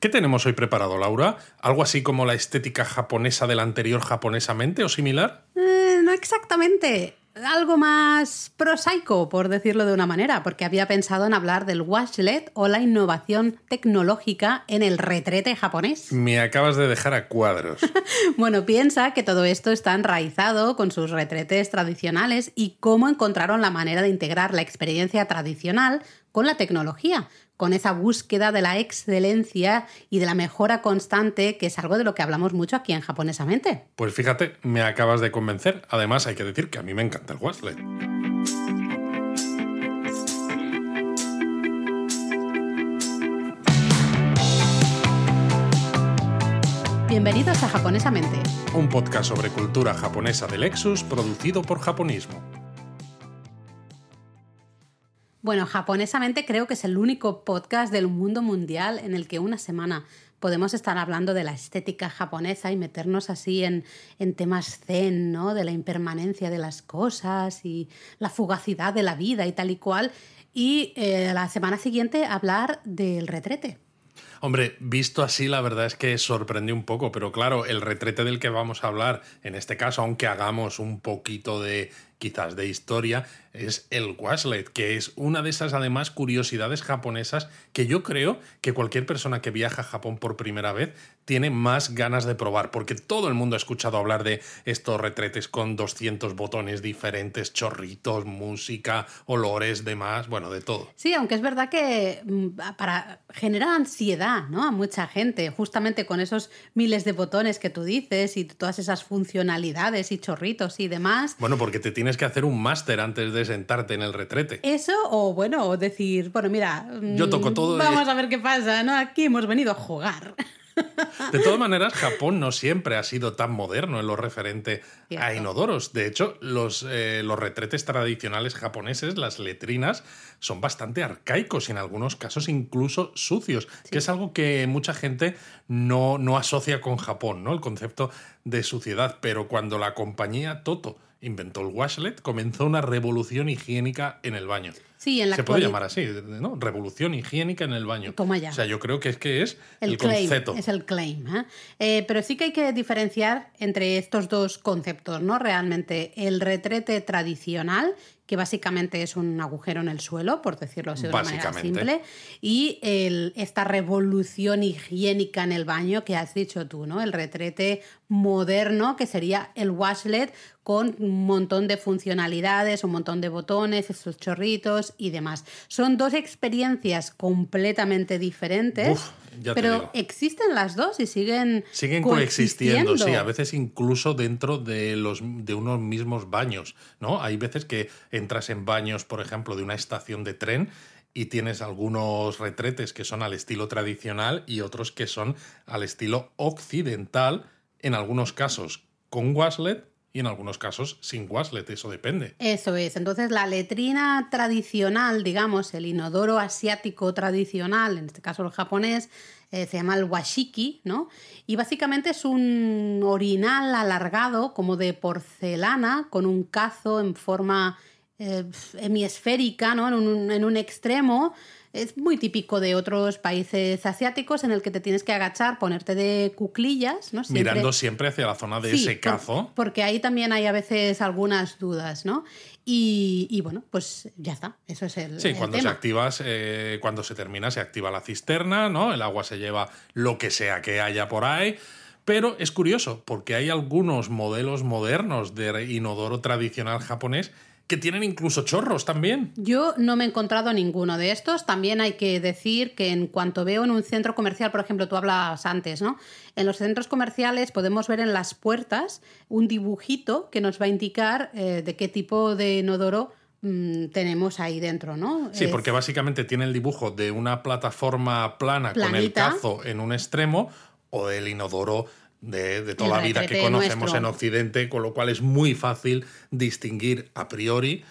¿Qué tenemos hoy preparado, Laura? ¿Algo así como la estética japonesa del anterior japonesamente o similar? Eh, no exactamente. Algo más prosaico, por decirlo de una manera, porque había pensado en hablar del washlet o la innovación tecnológica en el retrete japonés. Me acabas de dejar a cuadros. bueno, piensa que todo esto está enraizado con sus retretes tradicionales y cómo encontraron la manera de integrar la experiencia tradicional con la tecnología, con esa búsqueda de la excelencia y de la mejora constante, que es algo de lo que hablamos mucho aquí en Japonesamente. Pues fíjate, me acabas de convencer. Además, hay que decir que a mí me encanta el Waslet. Bienvenidos a Japonesamente, un podcast sobre cultura japonesa de Lexus producido por Japonismo. Bueno, japonesamente creo que es el único podcast del mundo mundial en el que una semana podemos estar hablando de la estética japonesa y meternos así en, temas zen, ¿no? De la impermanencia de las cosas y la fugacidad de la vida y tal y cual. Y eh, la semana siguiente hablar del retrete. Hombre, visto así, la verdad es que sorprende un poco, pero claro, el retrete del que vamos a hablar, en este caso, aunque hagamos un poquito de quizás de historia, es el washlet, que es una de esas además curiosidades japonesas que yo creo que cualquier persona que viaja a Japón por primera vez tiene más ganas de probar, porque todo el mundo ha escuchado hablar de estos retretes con 200 botones diferentes, chorritos, música, olores, demás, bueno, de todo. Sí, aunque es verdad que mm, para generar ansiedad, ¿no? A mucha gente, justamente con esos miles de botones que tú dices y todas esas funcionalidades y chorritos y demás. Bueno, porque te tienes que hacer un máster antes de sentarte en el retrete. Eso, o bueno, decir, bueno, mira, yo toco todo. Vamos a ver qué pasa, ¿no? Aquí hemos venido a jugar. De todas maneras, Japón no siempre ha sido tan moderno en lo referente a inodoros. De hecho, los, eh, los retretes tradicionales japoneses, las letrinas, son bastante arcaicos y en algunos casos incluso sucios, que es algo que mucha gente no, no asocia con Japón, ¿no? El concepto de suciedad. Pero cuando la compañía Toto inventó el washlet, comenzó una revolución higiénica en el baño. Sí, en la Se puede llamar así, ¿no? Revolución higiénica en el baño. Toma ya. O sea, yo creo que es que es el, concepto. Es el claim. ¿eh? ¿eh? pero sí que hay que diferenciar entre estos dos conceptos, ¿no? Realmente, el retrete tradicional, que básicamente es un agujero en el suelo, por decirlo así de una manera simple, y el, esta revolución higiénica en el baño que has dicho tú, ¿no? El retrete moderno, que sería el washlet con un montón de funcionalidades, un montón de botones, estos chorritos y demás. Son dos experiencias completamente diferentes, pero existen las dos y siguen siguen coexistiendo, sí, a veces incluso dentro de los de unos mismos baños, ¿no? Hay veces que entras en baños, por ejemplo, de una estación de tren y tienes algunos retretes que son al estilo tradicional y otros que son al estilo occidental, en algunos casos con washlet y en algunos casos sin washlet, eso depende. Eso es. Entonces, la letrina tradicional, digamos, el inodoro asiático tradicional, en este caso el japonés, eh, se llama el washiki, ¿no? Y básicamente es un orinal alargado, como de porcelana, con un cazo en forma eh, hemisférica, ¿no? En un, en un extremo es muy típico de otros países asiáticos en el que te tienes que agachar, ponerte de cuclillas, ¿no? Mirando siempre hacia la zona de ese cazo. porque ahí también hay a veces algunas dudas, ¿no? Y, bueno, pues ya está, eso es el. Sí, cuando se activas, eh, cuando se termina, se activa la cisterna, ¿no? El agua se lleva lo que sea que haya por ahí. Pero es curioso, porque hay algunos modelos modernos de inodoro tradicional japonés que tienen incluso chorros también. Yo no me he encontrado ninguno de estos. También hay que decir que en cuanto veo en un centro comercial, por ejemplo, tú hablas antes, ¿no? En los centros comerciales podemos ver en las puertas un dibujito que nos va a indicar eh, de qué tipo de inodoro mm, tenemos ahí dentro, ¿no? Sí, porque básicamente tiene el dibujo de una plataforma plana con el cazo en un extremo o del inodoro de, toda la vida que conocemos en Occidente, con lo cual es muy fácil distinguir a priori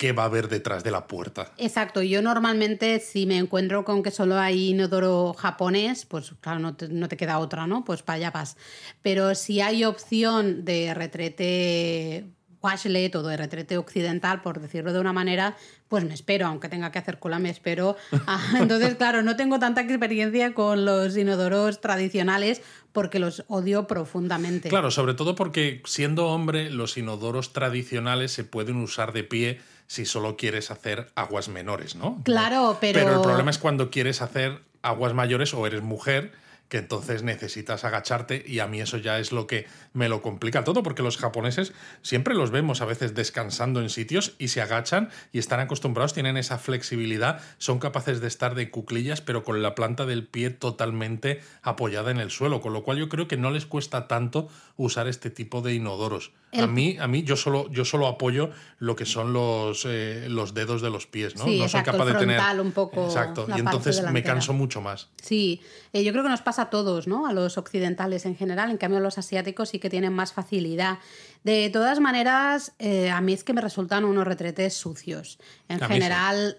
qué va a haber detrás de la puerta. Exacto, yo normalmente si me encuentro con que solo hay inodoro japonés, pues claro, no te, queda otra, ¿no? Pues para allá vas. Pero si hay opción de retrete washlet o de retrete occidental, por decirlo de una manera, pues me espero, aunque tenga que hacer cola, me espero. Entonces, claro, no tengo tanta experiencia con los inodoros tradicionales porque los odio profundamente. Claro, sobre todo porque siendo hombre, los inodoros tradicionales se pueden usar de pie si solo quieres hacer aguas menores, ¿no? Claro, pero... Pero el problema es cuando quieres hacer aguas mayores o eres mujer que entonces necesitas agacharte y a mí eso ya es lo que me lo complica todo porque los japoneses siempre los vemos a veces descansando en sitios y se agachan y están acostumbrados, tienen esa flexibilidad, son capaces de estar de cuclillas pero con la planta del pie totalmente apoyada en el suelo, con lo cual yo creo que no les cuesta tanto usar este tipo de inodoros. A mí, a mí yo solo, yo solo apoyo lo que son los, eh, los dedos de los pies, ¿no? no soy capaz de tener. Un poco exacto. Y entonces me canso mucho más. Sí, eh, yo creo que nos pasa a todos, ¿no? A los occidentales en general. En cambio, los asiáticos sí que tienen más facilidad. De todas maneras, eh, a mí es que me resultan unos retretes sucios. En general.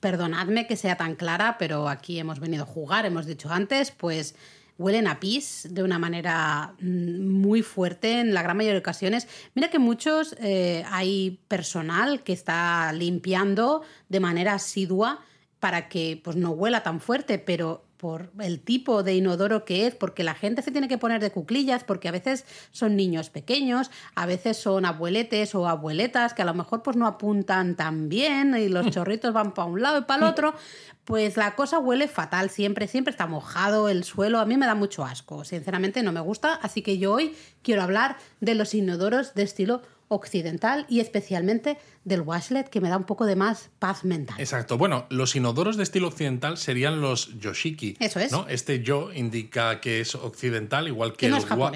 Perdonadme que sea tan clara, pero aquí hemos venido a jugar, hemos dicho antes, pues huelen a pis de una manera mm, muy fuerte en la gran mayoría de ocasiones. Mira que muchos eh, hay personal que está limpiando de manera asidua para que pues, no huela tan fuerte, pero por el tipo de inodoro que es, porque la gente se tiene que poner de cuclillas, porque a veces son niños pequeños, a veces son abueletes o abueletas que a lo mejor pues no apuntan tan bien y los chorritos van para un lado y para el otro, pues la cosa huele fatal siempre, siempre está mojado el suelo, a mí me da mucho asco, sinceramente no me gusta, así que yo hoy quiero hablar de los inodoros de estilo occidental y especialmente del washlet que me da un poco de más paz mental. Exacto. Bueno, los inodoros de estilo occidental serían los yoshiki. Eso es. ¿no? Este yo indica que es occidental, igual que, el wa,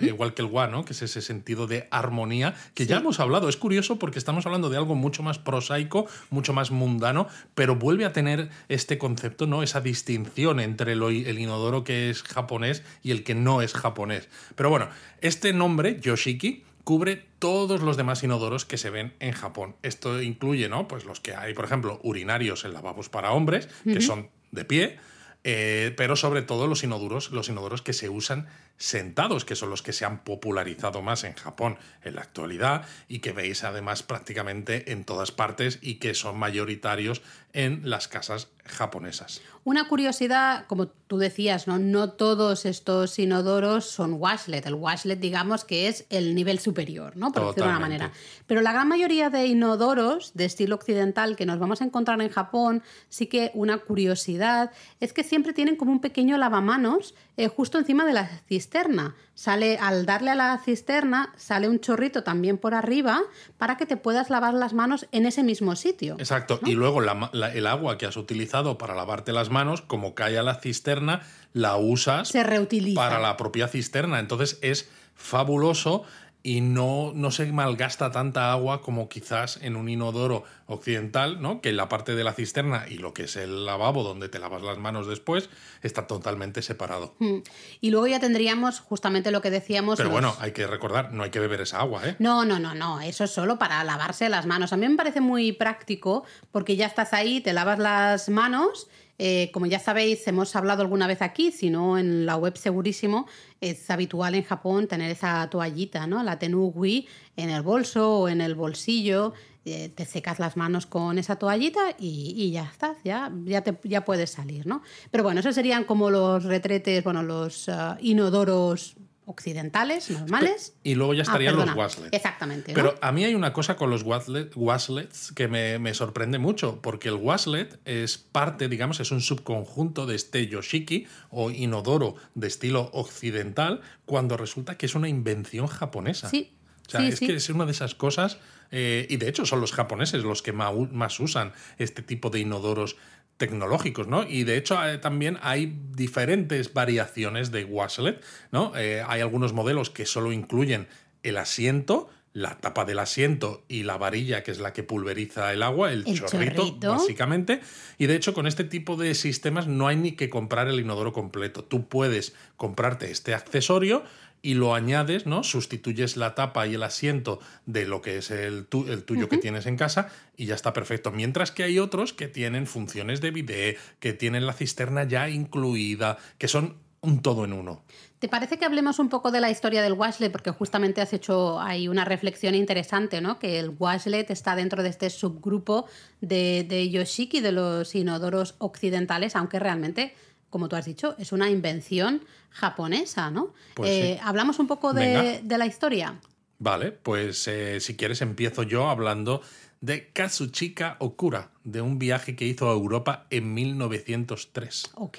igual que el wa, ¿no? Que es ese sentido de armonía que ya hemos hablado. Es curioso porque estamos hablando de algo mucho más prosaico, mucho más mundano, pero vuelve a tener este concepto, ¿no? Esa distinción entre el inodoro que es japonés y el que no es japonés. Pero bueno, este nombre, yoshiki, cubre todos los demás inodoros que se ven en Japón. Esto incluye, ¿no? Pues los que hay, por ejemplo, urinarios en lavabos para hombres, que son de pie, eh, pero sobre todo los inodoros, los inodoros que se usan sentados, que son los que se han popularizado más en Japón en la actualidad y que veis además prácticamente en todas partes y que son mayoritarios en las casas japonesas. Una curiosidad, como tú decías, ¿no? no todos estos inodoros son washlet. El washlet, digamos, que es el nivel superior, ¿no? por decirlo de una manera. Pero la gran mayoría de inodoros de estilo occidental que nos vamos a encontrar en Japón, sí que una curiosidad es que siempre tienen como un pequeño lavamanos eh, justo encima de la cisterna. Sale, al darle a la cisterna, sale un chorrito también por arriba para que te puedas lavar las manos en ese mismo sitio. Exacto. Y luego el agua que has utilizado para lavarte las manos, como cae a la cisterna, la usas Se reutiliza. para la propia cisterna. Entonces es fabuloso y no, no se malgasta tanta agua como quizás en un inodoro occidental, ¿no? Que la parte de la cisterna y lo que es el lavabo donde te lavas las manos después está totalmente separado. Mm. Y luego ya tendríamos justamente lo que decíamos. Pero bueno, hay que recordar, no hay que beber esa agua, ¿eh? No, no, no, no. Eso es solo para lavarse las manos. A mí me parece muy práctico porque ya estás ahí, te lavas las manos eh, como ya sabéis, hemos hablado alguna vez aquí, si no en la web segurísimo, es habitual en Japón tener esa toallita, ¿no? La tenugui en el bolso o en el bolsillo. Eh, te secas las manos con esa toallita y, ya estás, ya, ya, te, ya puedes salir, ¿no? Pero bueno, esos serían como los retretes, bueno, los ah, inodoros occidentales, normales. Y luego ya ah, estarían los waslets. Exactamente. Pero a mí hay una cosa con los waslets que me, sorprende mucho, porque el waslet es parte, digamos, es un subconjunto de este yoshiki o inodoro de estilo occidental, cuando resulta que es una invención japonesa. Sí. O sea, es que es una de esas cosas, eh, y de hecho son los japoneses los que más usan este tipo de inodoros tecnológicos, ¿no? Y de hecho eh, también hay diferentes variaciones de Washlet, ¿no? Eh, hay algunos modelos que solo incluyen el asiento, la tapa del asiento y la varilla, que es la que pulveriza el agua, el, chorrito, básicamente. Y de hecho, con este tipo de sistemas no hay ni que comprar el inodoro completo. Tú puedes comprarte este accesorio y lo añades, ¿no? Sustituyes la tapa y el asiento de lo que es el, el tuyo que tienes en casa y ya está perfecto. Mientras que hay otros que tienen funciones de bidet, que tienen la cisterna ya incluida, que son un todo en uno. ¿Te parece que hablemos un poco de la historia del washlet? Porque justamente has hecho ahí una reflexión interesante, ¿no? Que el washlet está dentro de este subgrupo de, de Yoshiki, de los inodoros occidentales, aunque realmente, como tú has dicho, es una invención japonesa, ¿no? Pues Eh, sí. ¿Hablamos un poco de, de la historia? Vale, pues eh, si quieres empiezo yo hablando de Kazuchika Okura, de un viaje que hizo a Europa en 1903. Ok.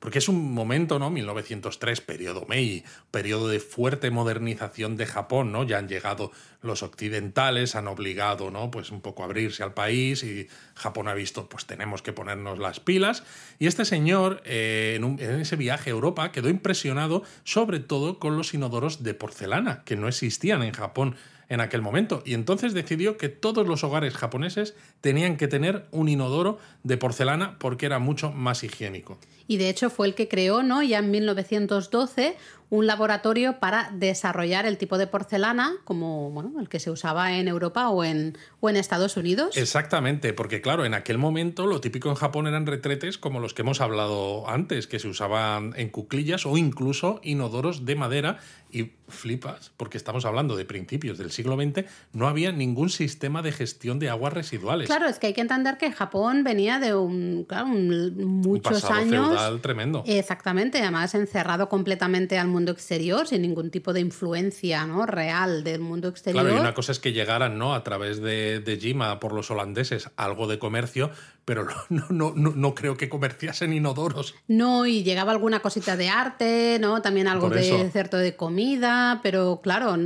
Porque es un momento, ¿no? 1903, periodo Meiji, periodo de fuerte modernización de Japón, ¿no? Ya han llegado los occidentales, han obligado, ¿no? Pues un poco a abrirse al país y Japón ha visto, pues tenemos que ponernos las pilas. Y este señor, eh, en, un- en ese viaje a Europa, quedó impresionado sobre todo con los inodoros de porcelana, que no existían en Japón en aquel momento. Y entonces decidió que todos los hogares japoneses tenían que tener un inodoro de porcelana porque era mucho más higiénico. Y de hecho fue el que creó, ¿no? Ya en 1912, un laboratorio para desarrollar el tipo de porcelana como bueno, el que se usaba en Europa o en, o en Estados Unidos. Exactamente, porque claro, en aquel momento lo típico en Japón eran retretes como los que hemos hablado antes, que se usaban en cuclillas o incluso inodoros de madera y flipas, porque estamos hablando de principios del siglo XX, no había ningún sistema de gestión de aguas residuales. Claro, es que hay que entender que Japón venía de un, claro, un- Un muchos años. Tremendo. Exactamente, además encerrado completamente al mundo exterior, sin ningún tipo de influencia ¿no? real del mundo exterior. Claro, y una cosa es que llegaran ¿no? a través de, de Jima por los holandeses algo de comercio, pero no, no, no, no creo que comerciasen inodoros. No, y llegaba alguna cosita de arte, ¿no? También algo de cierto de comida, pero claro,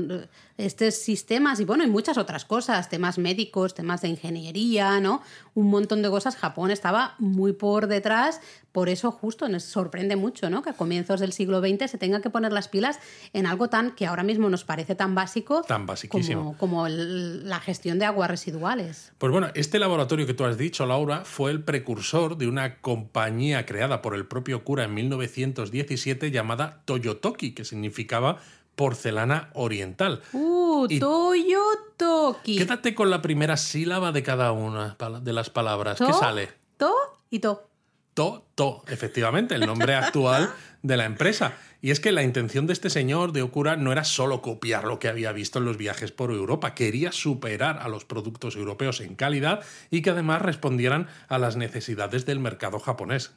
estos sistemas y bueno, y muchas otras cosas, temas médicos, temas de ingeniería, ¿no? Un montón de cosas. Japón estaba muy por detrás, por eso justo nos sorprende mucho, ¿no? Que a comienzos del siglo XX se tenga que poner las pilas en algo tan que ahora mismo nos parece tan básico Tan basiquísimo. como, como el- la gestión de aguas residuales. Pues bueno, este laboratorio que tú has dicho, Laura, fue el precursor de una compañía creada por el propio cura en 1917 llamada Toyotoki, que significaba porcelana oriental. ¡Uh! Y- Toyotoki. Quédate con la primera sílaba de cada una de las palabras. ¿Qué To, sale? To y to. To, To, efectivamente, el nombre actual de la empresa. Y es que la intención de este señor de Okura no era solo copiar lo que había visto en los viajes por Europa, quería superar a los productos europeos en calidad y que además respondieran a las necesidades del mercado japonés.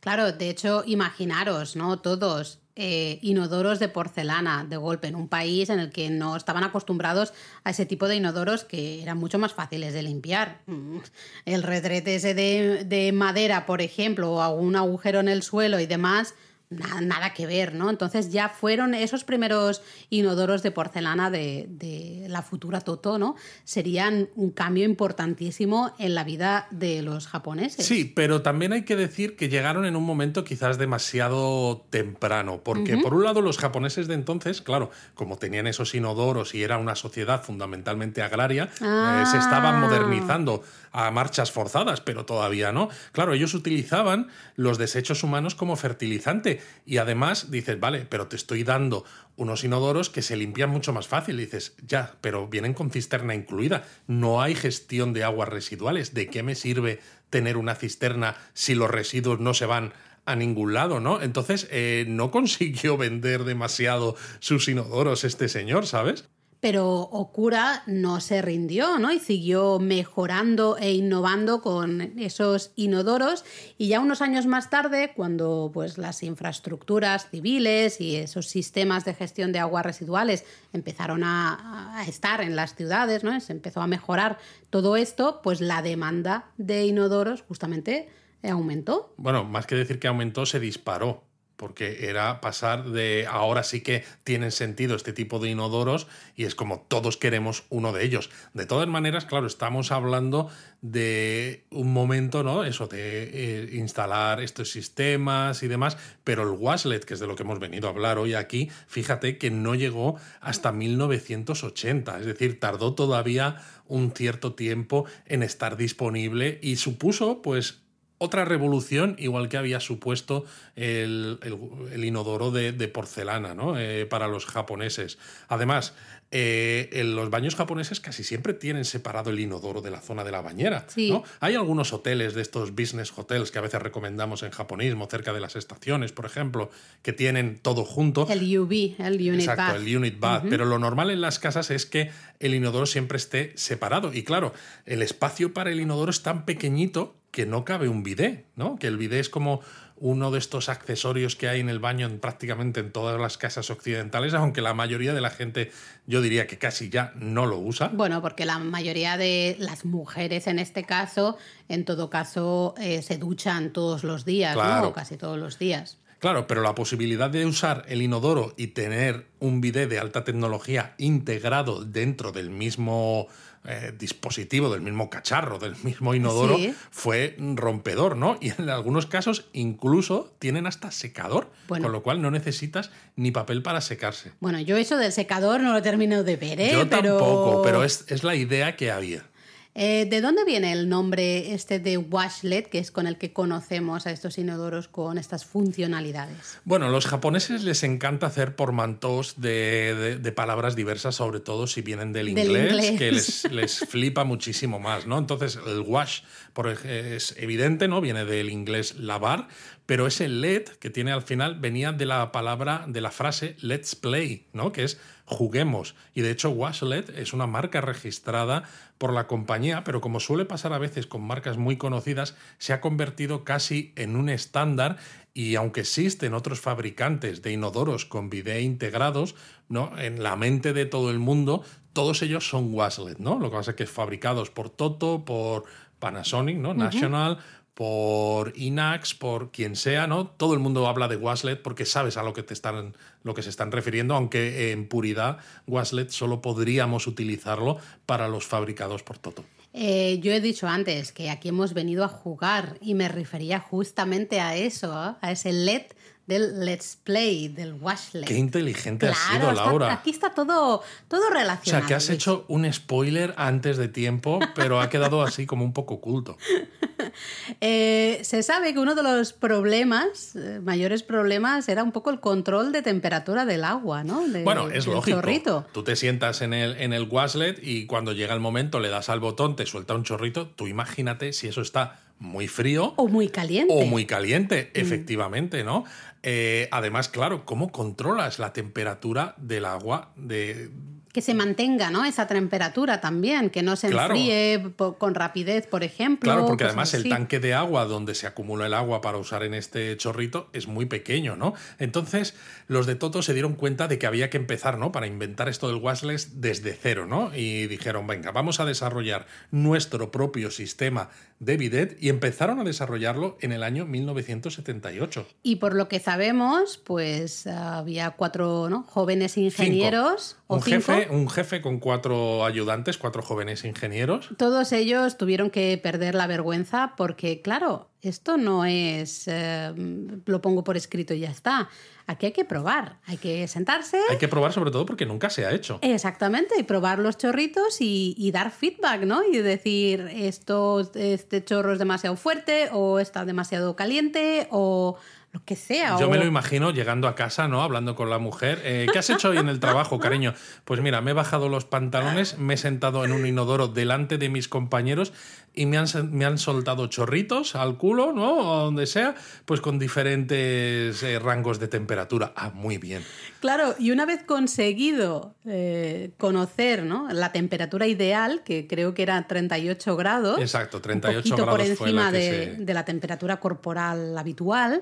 Claro, de hecho, imaginaros, ¿no? Todos eh, inodoros de porcelana de golpe en un país en el que no estaban acostumbrados a ese tipo de inodoros que eran mucho más fáciles de limpiar. Mm, El retrete ese de, de madera, por ejemplo, o algún agujero en el suelo y demás. Nada, nada que ver, ¿no? Entonces ya fueron esos primeros inodoros de porcelana de, de la futura Toto, ¿no? Serían un cambio importantísimo en la vida de los japoneses. Sí, pero también hay que decir que llegaron en un momento quizás demasiado temprano, porque por un lado los japoneses de entonces, claro, como tenían esos inodoros y era una sociedad fundamentalmente agraria, eh, se estaban Ah. modernizando a marchas forzadas, pero todavía no. Claro, ellos utilizaban los desechos humanos como fertilizante y además dices, vale, pero te estoy dando unos inodoros que se limpian mucho más fácil. Dices, ya, pero vienen con cisterna incluida. No hay gestión de aguas residuales. ¿De qué me sirve tener una cisterna si los residuos no se van a ningún lado, ¿no? Entonces, eh, no consiguió vender demasiado sus inodoros este señor, ¿sabes? Pero Okura no se rindió, ¿no? Y siguió mejorando e innovando con esos inodoros. Y ya unos años más tarde, cuando pues, las infraestructuras civiles y esos sistemas de gestión de aguas residuales empezaron a, estar en las ciudades, ¿no? Se empezó a mejorar todo esto, pues la demanda de inodoros justamente aumentó. Bueno, más que decir que aumentó, se disparó. Porque era pasar de ahora sí que tienen sentido este tipo de inodoros y es como todos queremos uno de ellos. De todas maneras, claro, estamos hablando de un momento, ¿no? Eso de eh, instalar estos sistemas y demás, pero el Waslet, que es de lo que hemos venido a hablar hoy aquí, fíjate que no llegó hasta 1980, es decir, tardó todavía un cierto tiempo en estar disponible y supuso, pues, otra revolución, igual que había supuesto el, inodoro de, porcelana ¿no? Eh, para los japoneses. Además, eh, en los baños japoneses casi siempre tienen separado el inodoro de la zona de la bañera. ¿no? Hay algunos hoteles de estos business hotels que a veces recomendamos en japonismo, cerca de las estaciones, por ejemplo, que tienen todo junto. El UV, el unit Exacto, el unit bath. Pero lo normal en las casas es que el inodoro siempre esté separado. Y claro, el espacio para el inodoro es tan pequeñito que no cabe un bidet, ¿no? Que el bidet es como uno de estos accesorios que hay en el baño en prácticamente en todas las casas occidentales, aunque la mayoría de la gente yo diría que casi ya no lo usa. Bueno, porque la mayoría de las mujeres en este caso, en todo caso, eh, se duchan todos los días, ¿no? O casi todos los días. Claro, pero la posibilidad de usar el inodoro y tener un bidet de alta tecnología integrado dentro del mismo eh, dispositivo, del mismo cacharro, del mismo inodoro, fue rompedor, ¿no? Y en algunos casos incluso tienen hasta secador, con lo cual no necesitas ni papel para secarse. Bueno, yo eso del secador no lo termino de ver, ¿eh? Yo tampoco, pero es, es la idea que había. Eh, ¿De dónde viene el nombre este de washlet, que es con el que conocemos a estos inodoros con estas funcionalidades? Bueno, los japoneses les encanta hacer portmanteaus de, de, palabras diversas, sobre todo si vienen del, inglés, que les, les, flipa muchísimo más, ¿no? Entonces, el wash por, es evidente, ¿no? Viene del inglés lavar, pero ese let que tiene al final venía de la palabra, de la frase let's play, ¿no? Que es juguemos. Y de hecho, Washlet es una marca registrada por la compañía, pero como suele pasar a veces con marcas muy conocidas, se ha convertido casi en un estándar y aunque existen otros fabricantes de inodoros con bidet integrados, ¿no? En la mente de todo el mundo, todos ellos son Washlet, ¿no? Lo que pasa es que fabricados por Toto, por Panasonic, ¿no? National, por Inax, por quien sea, ¿no? Todo el mundo habla de Waslet porque sabes a lo que te están lo que se están refiriendo, aunque en puridad Waslet solo podríamos utilizarlo para los fabricados por Toto. Eh, yo he dicho antes que aquí hemos venido a jugar y me refería justamente a eso, a ese LED del Let's Play, del Washlet. Qué inteligente has sido, Laura. aquí está todo, todo relacionado. O sea, que has hecho un spoiler antes de tiempo, pero ha quedado así como un poco oculto. Eh, se sabe que uno de los problemas, eh, mayores problemas, era un poco el control de temperatura del agua, ¿no? bueno, es lógico. Tú te sientas en el, en el Washlet y cuando llega el momento le das al botón, te suelta un chorrito. Tú imagínate si eso está muy frío. O muy caliente. O muy caliente, mm. efectivamente, ¿no? Eh, además, claro, ¿cómo controlas la temperatura del agua de, que se mantenga ¿no? esa temperatura también, que no se enfríe con rapidez, por ejemplo. Claro, porque además el tanque de agua donde se acumula el agua para usar en este chorrito es muy pequeño, ¿no? Entonces, los de Toto se dieron cuenta de que había que empezar, ¿no? Para inventar esto del washless desde cero, ¿no? Y dijeron, venga, vamos a desarrollar nuestro propio sistema de bidet y empezaron a desarrollarlo en el año 1978. Y por lo que sabemos, pues había cuatro ¿no? jóvenes ingenieros. Un, jefe, un jefe con cuatro ayudantes, cuatro jóvenes ingenieros. Todos ellos tuvieron que perder la vergüenza porque, claro, esto no es, eh, lo pongo por escrito y ya está. Aquí hay que probar, hay que sentarse. Hay que probar sobre todo porque nunca se ha hecho. Exactamente, y probar los chorritos y, dar feedback, ¿no? Y decir, esto, este chorro es demasiado fuerte o está demasiado caliente o lo que sea. Yo me lo imagino llegando a casa, ¿no? Hablando con la mujer. Eh, ¿Qué has hecho hoy en el trabajo, cariño? Pues mira, me he bajado los pantalones, me he sentado en un inodoro delante de mis compañeros y me han, me han soltado chorritos al culo, ¿no? O donde sea, pues con diferentes eh, rangos de temperatura. Ah, muy bien. Claro, y una vez conseguido eh, conocer ¿no? la temperatura ideal, que creo que era 38 grados. Exacto, 38 un grados. por encima de, de la temperatura corporal habitual.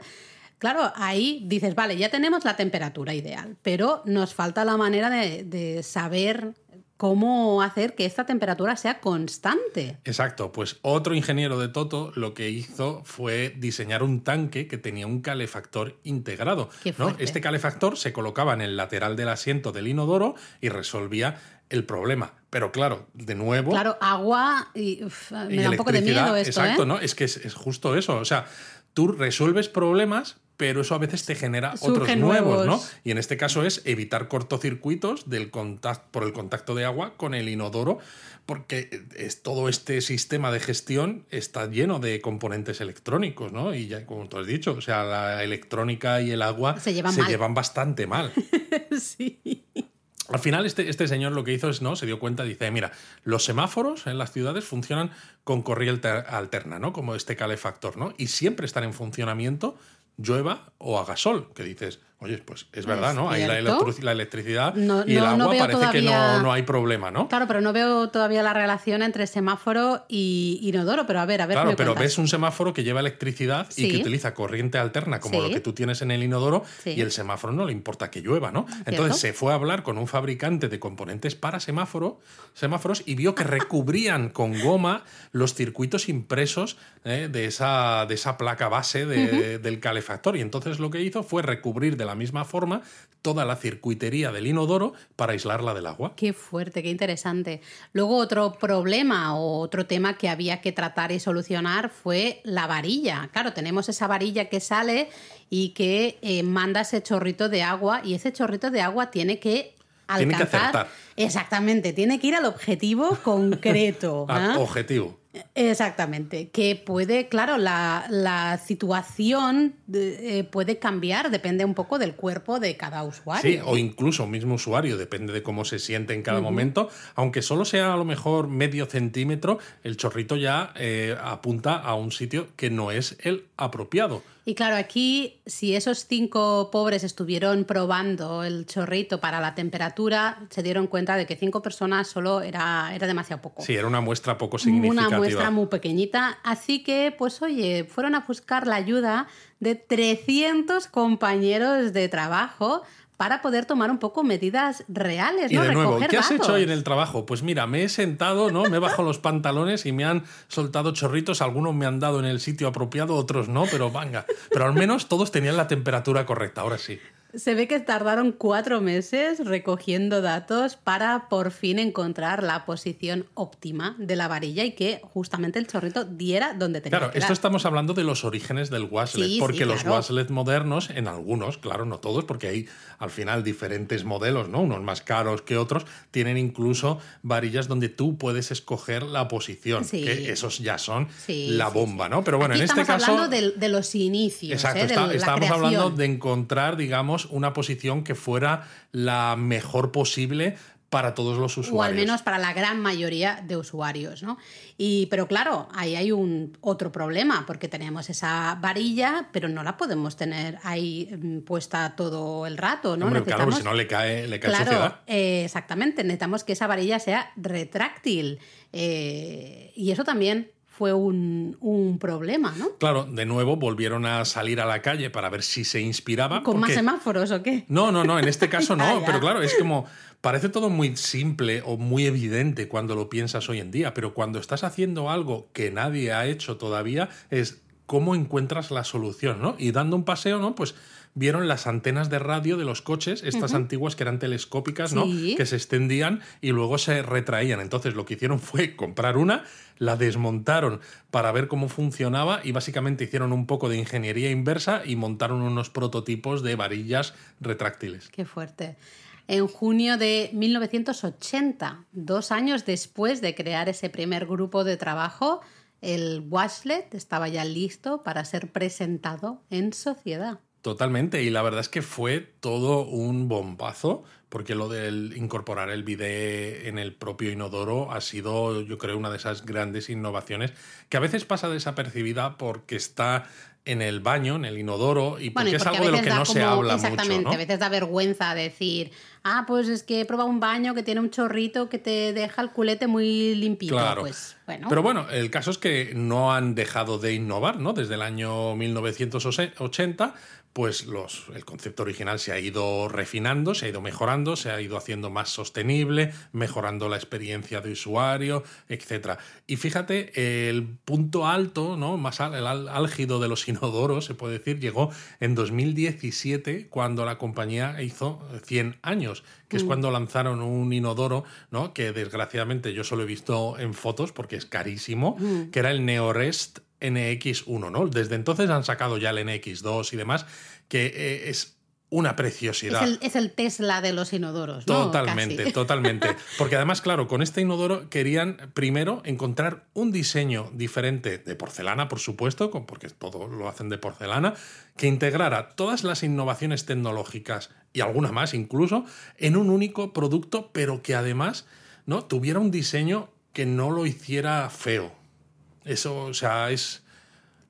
Claro, ahí dices, vale, ya tenemos la temperatura ideal, pero nos falta la manera de, saber cómo hacer que esta temperatura sea constante. Exacto, pues otro ingeniero de Toto lo que hizo fue diseñar un tanque que tenía un calefactor integrado. Este calefactor se colocaba en el lateral del asiento del inodoro y resolvía el problema. Pero claro, de nuevo. Claro, agua y. me da un poco de miedo esto. Exacto, ¿eh? ¿no? Es que es, es, justo eso. O sea, tú resuelves problemas, pero eso a veces te genera otros nuevos, ¿no? Y en este caso es evitar cortocircuitos del contacto, por el contacto de agua con el inodoro, porque es, todo este sistema de gestión está lleno de componentes electrónicos, ¿no? Y ya, como tú has dicho, o sea, la electrónica y el agua se llevan, se llevan bastante mal. sí. Al final, este, este, señor lo que hizo es, ¿no? Se dio cuenta, dice, mira, los semáforos en las ciudades funcionan con corriente alterna, ¿no? Como este calefactor, ¿no? Y siempre están en funcionamiento, llueva o haga sol, que dices, Oye, pues es verdad, ¿no? Ahí la, electricidad y el agua parece que no, hay problema, ¿no? Claro, pero no veo todavía la relación entre semáforo y inodoro, pero a ver, a ver. Claro, pero ves un semáforo que lleva electricidad y que utiliza corriente alterna, como lo que tú tienes en el inodoro, y el semáforo no le importa que llueva, ¿no? Entonces se fue a hablar con un fabricante de componentes para semáforo, semáforos y vio que recubrían con goma los circuitos impresos ¿eh? de, esa, de esa placa base del calefactor. Y entonces lo que hizo fue recubrir de la misma forma toda la circuitería del inodoro para aislarla del agua. Qué fuerte, qué interesante. Luego otro problema o otro tema que había que tratar y solucionar fue la varilla. Claro, tenemos esa varilla que sale y que eh, manda ese chorrito de agua y ese chorrito de agua tiene que alcanzar. Tiene que Exactamente, tiene que ir al objetivo concreto. ¿ah? objetivo. Exactamente, que puede, claro, la, situación eh, puede cambiar, depende un poco del cuerpo de cada usuario. Sí, o incluso mismo usuario, depende de cómo se siente en cada momento, aunque solo sea a lo mejor medio centímetro, el chorrito ya eh, apunta a un sitio que no es el apropiado. Y claro, aquí, si esos cinco pobres estuvieron probando el chorrito para la temperatura, se dieron cuenta de que cinco personas solo era, era demasiado poco. Sí, era una muestra poco significativa. Una muestra muy pequeñita. Así que, pues oye, fueron a buscar la ayuda de 300 compañeros de trabajo para poder tomar un poco medidas reales, ¿no? Y de nuevo, ¿qué has hecho hoy en el trabajo? Pues mira, me he sentado, ¿no? Me bajo los pantalones y me han soltado chorritos, algunos me han dado en el sitio apropiado, otros no, pero venga. Pero al menos todos tenían la temperatura correcta, ahora sí. Se ve que tardaron cuatro meses recogiendo datos para por fin encontrar la posición óptima de la varilla y que justamente el chorrito diera donde tenía claro, esto estamos hablando de los orígenes del Waslet, porque los Waslet modernos, en algunos, claro, no todos, porque hay al final diferentes modelos, ¿no? Unos más caros que otros, tienen incluso varillas donde tú puedes escoger la posición, que esos ya son la bomba, ¿no? Pero bueno, en este caso... Estamos hablando de, los inicios. Exacto, ¿eh? estamos hablando de encontrar, digamos, una posición que fuera la mejor posible para todos los usuarios. O al menos para la gran mayoría de usuarios, ¿no? Y, pero claro, ahí hay un otro problema, porque tenemos esa varilla, pero no la podemos tener ahí mm, puesta todo el rato, ¿no? claro, si no le cae, le cae claro, eh, exactamente, necesitamos que esa varilla sea retráctil. Eh, y eso también fue un, problema, ¿no? Claro, de nuevo volvieron a salir a la calle para ver si se inspiraba. ¿Con más semáforos o qué? No, no, no, en este caso no, ah, pero claro, es como parece todo muy simple o muy evidente cuando lo piensas hoy en día, pero cuando estás haciendo algo que nadie ha hecho todavía es cómo encuentras la solución, ¿no? Y dando un paseo, ¿no? Pues vieron las antenas de radio de los coches, estas antiguas que eran telescópicas, ¿no? Que se extendían y luego se retraían. Entonces lo que hicieron fue comprar una, la desmontaron para ver cómo funcionaba y básicamente hicieron un poco de ingeniería inversa y montaron unos prototipos de varillas retráctiles. Qué fuerte. En junio de 1980, dos años después de crear ese primer grupo de trabajo, el Washlet estaba ya listo para ser presentado en sociedad. Totalmente, y la verdad es que fue todo un bombazo, porque lo del incorporar el bidet en el propio inodoro ha sido, yo creo, una de esas grandes innovaciones que a veces pasa desapercibida porque está en el baño, en el inodoro, y porque, es algo de lo que no se habla exactamente, mucho. a veces da vergüenza decir, ah, pues es que he probado un baño que tiene un chorrito que te deja el culete muy limpito. Claro. Pues, bueno. Pero bueno, el caso es que no han dejado de innovar, ¿no? Desde el año 1980 pues los, el concepto original se ha ido refinando, se ha ido mejorando, se ha ido haciendo más sostenible, mejorando la experiencia de usuario, etc. Y fíjate, el punto alto, ¿no? más el álgido de los inodoros, se puede decir, llegó en 2017, cuando la compañía hizo 100 años, que es mm. cuando lanzaron un inodoro, ¿no? que desgraciadamente yo solo he visto en fotos porque es carísimo, mm. que era el Neorest NX1, ¿no? Desde entonces han sacado ya el NX2 y demás, que eh, es una preciosidad. Es el, Tesla de los inodoros. ¿no? Totalmente, totalmente. Porque además, claro, con este inodoro querían primero encontrar un diseño diferente de porcelana, por supuesto, porque todo lo hacen de porcelana, que integrara todas las innovaciones tecnológicas y alguna más incluso en un único producto, pero que además ¿no? tuviera un diseño que no lo hiciera feo. Eso, o sea, es.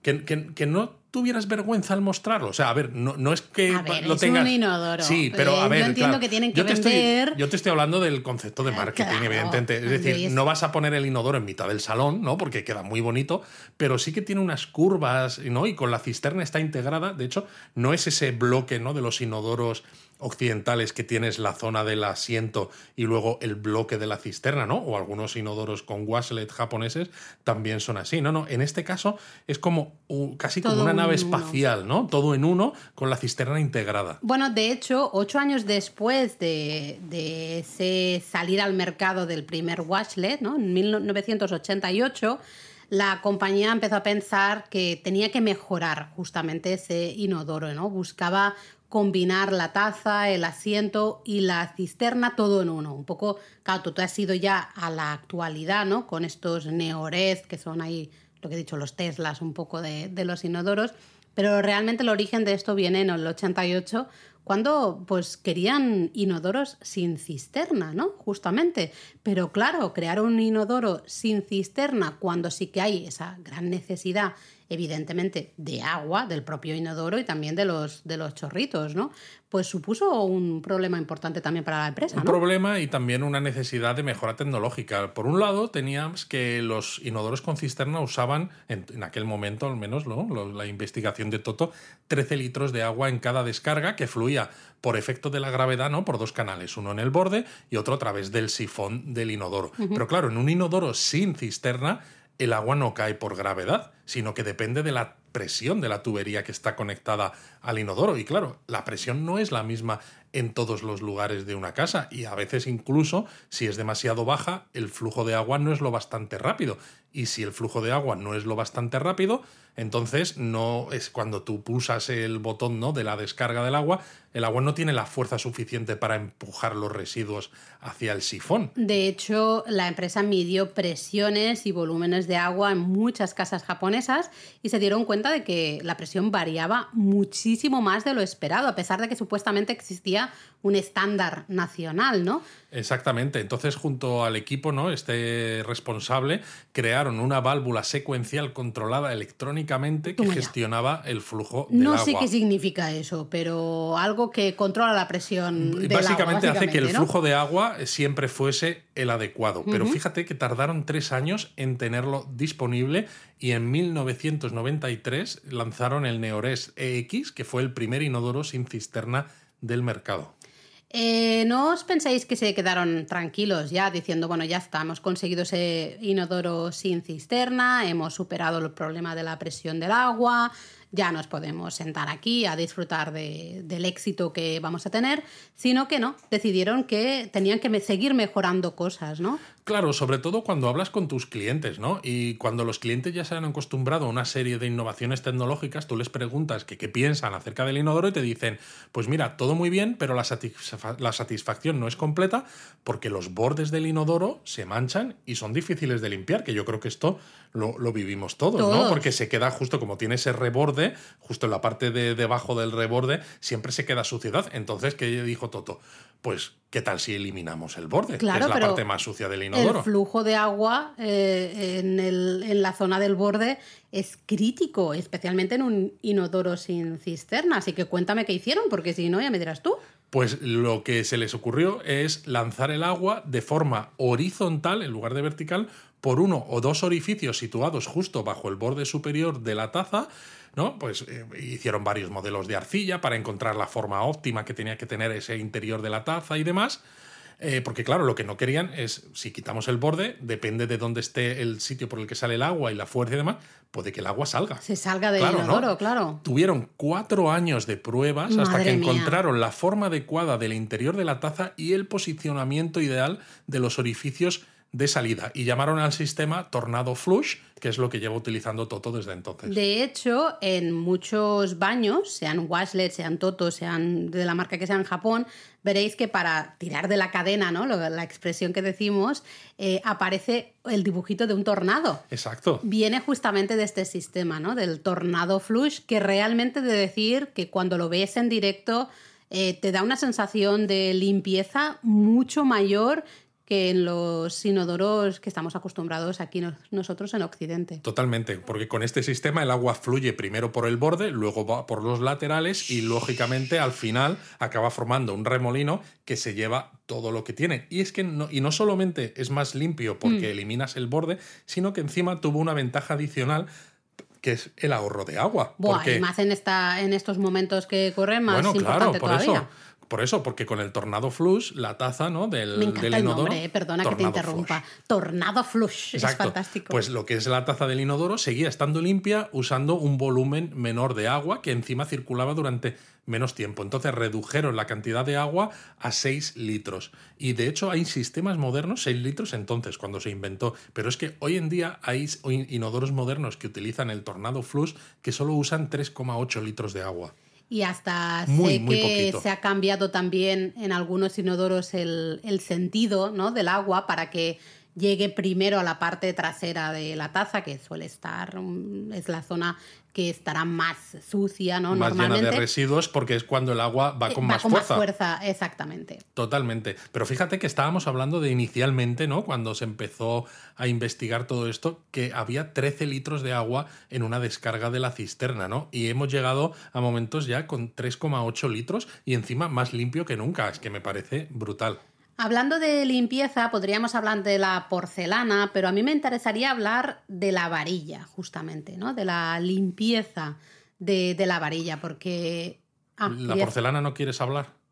que, que no tuvieras vergüenza al mostrarlo. O sea, a ver, no, no es que lo tengas. Un inodoro. Sí, pero a ver. Yo entiendo que tienen que yo te Estoy, yo te estoy hablando del concepto de marketing, evidentemente. Es decir, no vas a poner el inodoro en mitad del salón, ¿no? Porque queda muy bonito, pero sí que tiene unas curvas, ¿no? Y con la cisterna está integrada. De hecho, no es ese bloque, ¿no? De los inodoros occidentales que tienes la zona del asiento y luego el bloque de la cisterna, ¿no? O algunos inodoros con washlet japoneses también son así. No, no, en este caso es como casi como una nave espacial, ¿no? Todo en uno con la cisterna integrada. Bueno, de hecho, ocho años después de, de salir al mercado del primer washlet, ¿no? En 1988 la compañía empezó a pensar que tenía que mejorar justamente ese inodoro, ¿no? Buscaba combinar la taza, el asiento y la cisterna todo en uno. Un poco, claro, tú has ido ya a la actualidad, ¿no? Con estos neores, que son ahí, lo que he dicho, los Teslas un poco de, de los inodoros, pero realmente el origen de esto viene en el 88 cuando pues querían inodoros sin cisterna, ¿no? Justamente. Pero claro, crear un inodoro sin cisterna cuando sí que hay esa gran necesidad evidentemente de agua del propio inodoro y también de los, de los chorritos, ¿no? Pues supuso un problema importante también para la empresa. Un problema y también una necesidad de mejora tecnológica. Por un lado, teníamos que los inodoros con cisterna usaban, en, aquel momento al menos, ¿no? la investigación de Toto, 13 litros de agua en cada descarga que fluía por efecto de la gravedad, ¿no? Por dos canales, uno en el borde y otro a través del sifón del inodoro. Pero claro, en un inodoro sin cisterna, el agua no cae por gravedad, sino que depende de la presión de la tubería que está conectada al inodoro. Y claro, la presión no es la misma en todos los lugares de una casa y a veces incluso si es demasiado baja, el flujo de agua no es lo bastante rápido. Y si el flujo de agua no es lo bastante rápido, entonces no es cuando tú pulsas el botón ¿no? de la descarga del agua, el agua no tiene la fuerza suficiente para empujar los residuos hacia el sifón. De hecho, la empresa midió presiones y volúmenes de agua en muchas casas japonesas y se dieron cuenta de que la presión variaba muchísimo más de lo esperado, a pesar de que supuestamente existía un estándar nacional, ¿no? Exactamente. Entonces, junto al equipo, ¿no? Este responsable, crearon una válvula secuencial controlada electrónicamente que gestionaba el flujo del no agua. No sé qué significa eso, pero algo que controla la presión del básicamente, agua, hace que el flujo de agua siempre fuese el adecuado. Pero fíjate que tardaron tres años en tenerlo disponible y en 1993 lanzaron el Neores EX, que fue el primer inodoro sin cisterna del mercado. Eh, no os pensáis que se quedaron tranquilos ya diciendo, bueno, ya está, hemos conseguido ese inodoro sin cisterna, hemos superado el problema de la presión del agua, ya nos podemos sentar aquí a disfrutar del éxito que vamos a tener, sino que no, decidieron que tenían que seguir mejorando cosas, ¿no? Claro, sobre todo cuando hablas con tus clientes, ¿no? Y cuando los clientes ya se han acostumbrado a una serie de innovaciones tecnológicas, tú les preguntas qué piensan acerca del inodoro y te dicen, pues mira, todo muy bien, pero la, la satisfacción no es completa porque los bordes del inodoro se manchan y son difíciles de limpiar, que yo creo que esto lo, vivimos todos, ¿no? Porque se queda justo como tiene ese reborde, justo en la parte de debajo del reborde, siempre se queda suciedad. Entonces, ¿qué dijo Toto? Pues, ¿qué tal si eliminamos el borde? Claro, que es la parte más sucia del inodoro. El flujo de agua eh, en, en la zona del borde es crítico, especialmente en un inodoro sin cisterna. Así que cuéntame qué hicieron, porque si no, ya me dirás tú. Pues lo que se les ocurrió es lanzar el agua de forma horizontal en lugar de vertical por uno o dos orificios situados justo bajo el borde superior de la taza, ¿no? Pues eh, hicieron varios modelos de arcilla para encontrar la forma óptima que tenía que tener ese interior de la taza y demás. Eh, porque claro, lo que no querían es, si quitamos el borde, depende de dónde esté el sitio por el que sale el agua y la fuerza y demás, puede que el agua salga. Se salga del claro, claro. Tuvieron cuatro años de pruebas hasta que encontraron la forma adecuada del interior de la taza y el posicionamiento ideal de los orificios de salida y llamaron al sistema Tornado Flush, que es lo que lleva utilizando Toto desde entonces. De hecho, en muchos baños, sean Washlet, sean Toto, sean de la marca que sea en Japón, veréis que para tirar de la cadena, ¿no? la expresión que decimos, eh, aparece el dibujito de un tornado. Exacto. Viene justamente de este sistema, ¿no? Del tornado flush, que realmente de decir que cuando lo ves en directo eh, te da una sensación de limpieza mucho mayor que en los inodoros que estamos acostumbrados aquí nosotros en Occidente. Totalmente, porque con este sistema el agua fluye primero por el borde, luego va por los laterales y lógicamente al final acaba formando un remolino que se lleva todo lo que tiene. Y es que no, y no solamente es más limpio porque mm. eliminas el borde, sino que encima tuvo una ventaja adicional que es el ahorro de agua. Buah, y más en, esta, en estos momentos que corren, más bueno, importante claro, por Eso. Por eso, porque con el tornado flush, la taza ¿no? del, Me encanta el nombre, eh, perdona que te interrumpa. Tornado flush, es fantástico. Pues lo que es la taza del inodoro seguía estando limpia usando un volumen menor de agua que encima circulaba durante menos tiempo. Entonces redujeron la cantidad de agua a 6 litros. Y de hecho hay sistemas modernos, 6 litros entonces, cuando se inventó. Pero es que hoy en día hay inodoros modernos que utilizan el Tornado Flush que solo usan 3,8 litros de agua. Y hasta sé que se ha cambiado también en algunos inodoros el, el sentido ¿no? del agua para que llegue primero a la parte trasera de la taza, que suele estar, mm, es la zona que estará más sucia, ¿no? Más llena de residuos porque es cuando el agua va eh, con más fuerza. Más fuerza, exactamente. Totalmente. Pero fíjate que estábamos hablando de inicialmente, ¿no? Cuando se empezó a investigar todo esto, que había 13 litros de agua en una descarga de la cisterna, ¿no? Y hemos llegado a momentos ya con 3,8 litros y encima más limpio que nunca. Es que me parece brutal. Hablando de limpieza, podríamos hablar de la porcelana, pero a mí me interesaría hablar de la varilla, justamente, ¿no? De la limpieza de, la varilla, porque... Ah, ¿La porcelana no quieres hablar?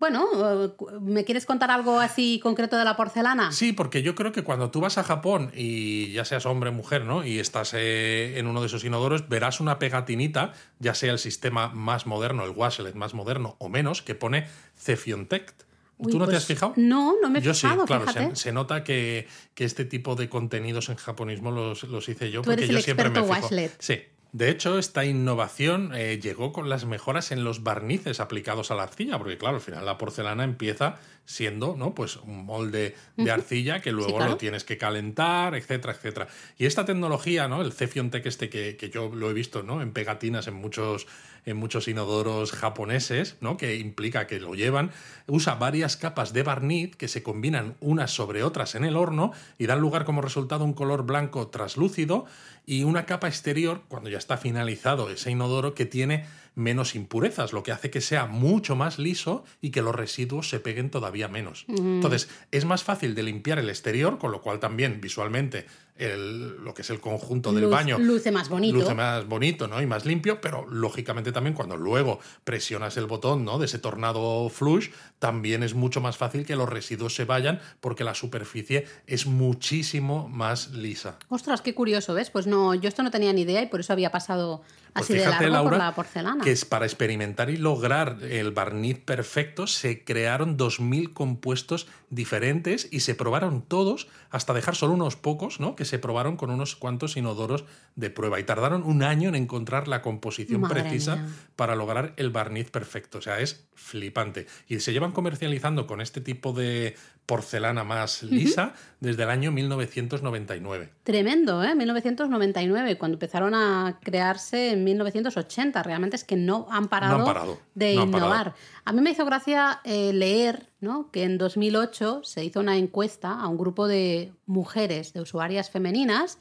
Bueno, ¿me quieres contar algo así concreto de la porcelana? Sí, porque yo creo que cuando tú vas a Japón y ya seas hombre o mujer, ¿no? Y estás eh, en uno de esos inodoros, verás una pegatinita, ya sea el sistema más moderno, el Washlet más moderno o menos, que pone Cefiontect. ¿Tú no te has pues fijado? No, no me he yo fijado. Sí, claro, se, nota que, este tipo de contenidos en japonismo los, los hice yo. porque yo siempre me fijo. Sí. De hecho, esta innovación eh, llegó con las mejoras en los barnices aplicados a la arcilla, porque claro, al final la porcelana empieza siendo ¿no? pues un molde de arcilla que luego lo tienes que calentar, etcétera, etcétera. Y esta tecnología, ¿no? el Cefion Tech este que, que, yo lo he visto ¿no? en pegatinas en muchos, en muchos inodoros japoneses, ¿no? que implica que lo llevan, usa varias capas de barniz que se combinan unas sobre otras en el horno y dan lugar como resultado un color blanco traslúcido y una capa exterior, cuando ya está finalizado ese inodoro, que tiene menos impurezas, lo que hace que sea mucho más liso y que los residuos se peguen todavía menos. Entonces, es más fácil de limpiar el exterior, con lo cual también visualmente lo que es el conjunto del baño. Luce más bonito. Luce más bonito, ¿no? Y más limpio, pero lógicamente también cuando luego presionas el botón, ¿no? De ese tornado flush, también es mucho más fácil que los residuos se vayan porque la superficie es muchísimo más lisa. Ostras, qué curioso, ¿ves? Pues no, yo esto no tenía ni idea y por eso había pasado pues así de largo por la porcelana. Que es para experimentar y lograr el barniz perfecto, se crearon 2.000 compuestos diferentes y se probaron todos hasta dejar solo unos pocos, ¿no? Que se probaron con unos cuantos inodoros de prueba y tardaron un año en encontrar la composición precisa para lograr el barniz perfecto. O sea, es flipante. Y se llevan comercializando con este tipo de porcelana más lisa desde el año 1999. Tremendo, ¿eh? 1999, cuando empezaron a crearse en 1980. Realmente es que no han parado, de innovar. A mí me hizo gracia eh, leer ¿no? que en 2008 se hizo una encuesta a un grupo de mujeres, de usuarias femeninas,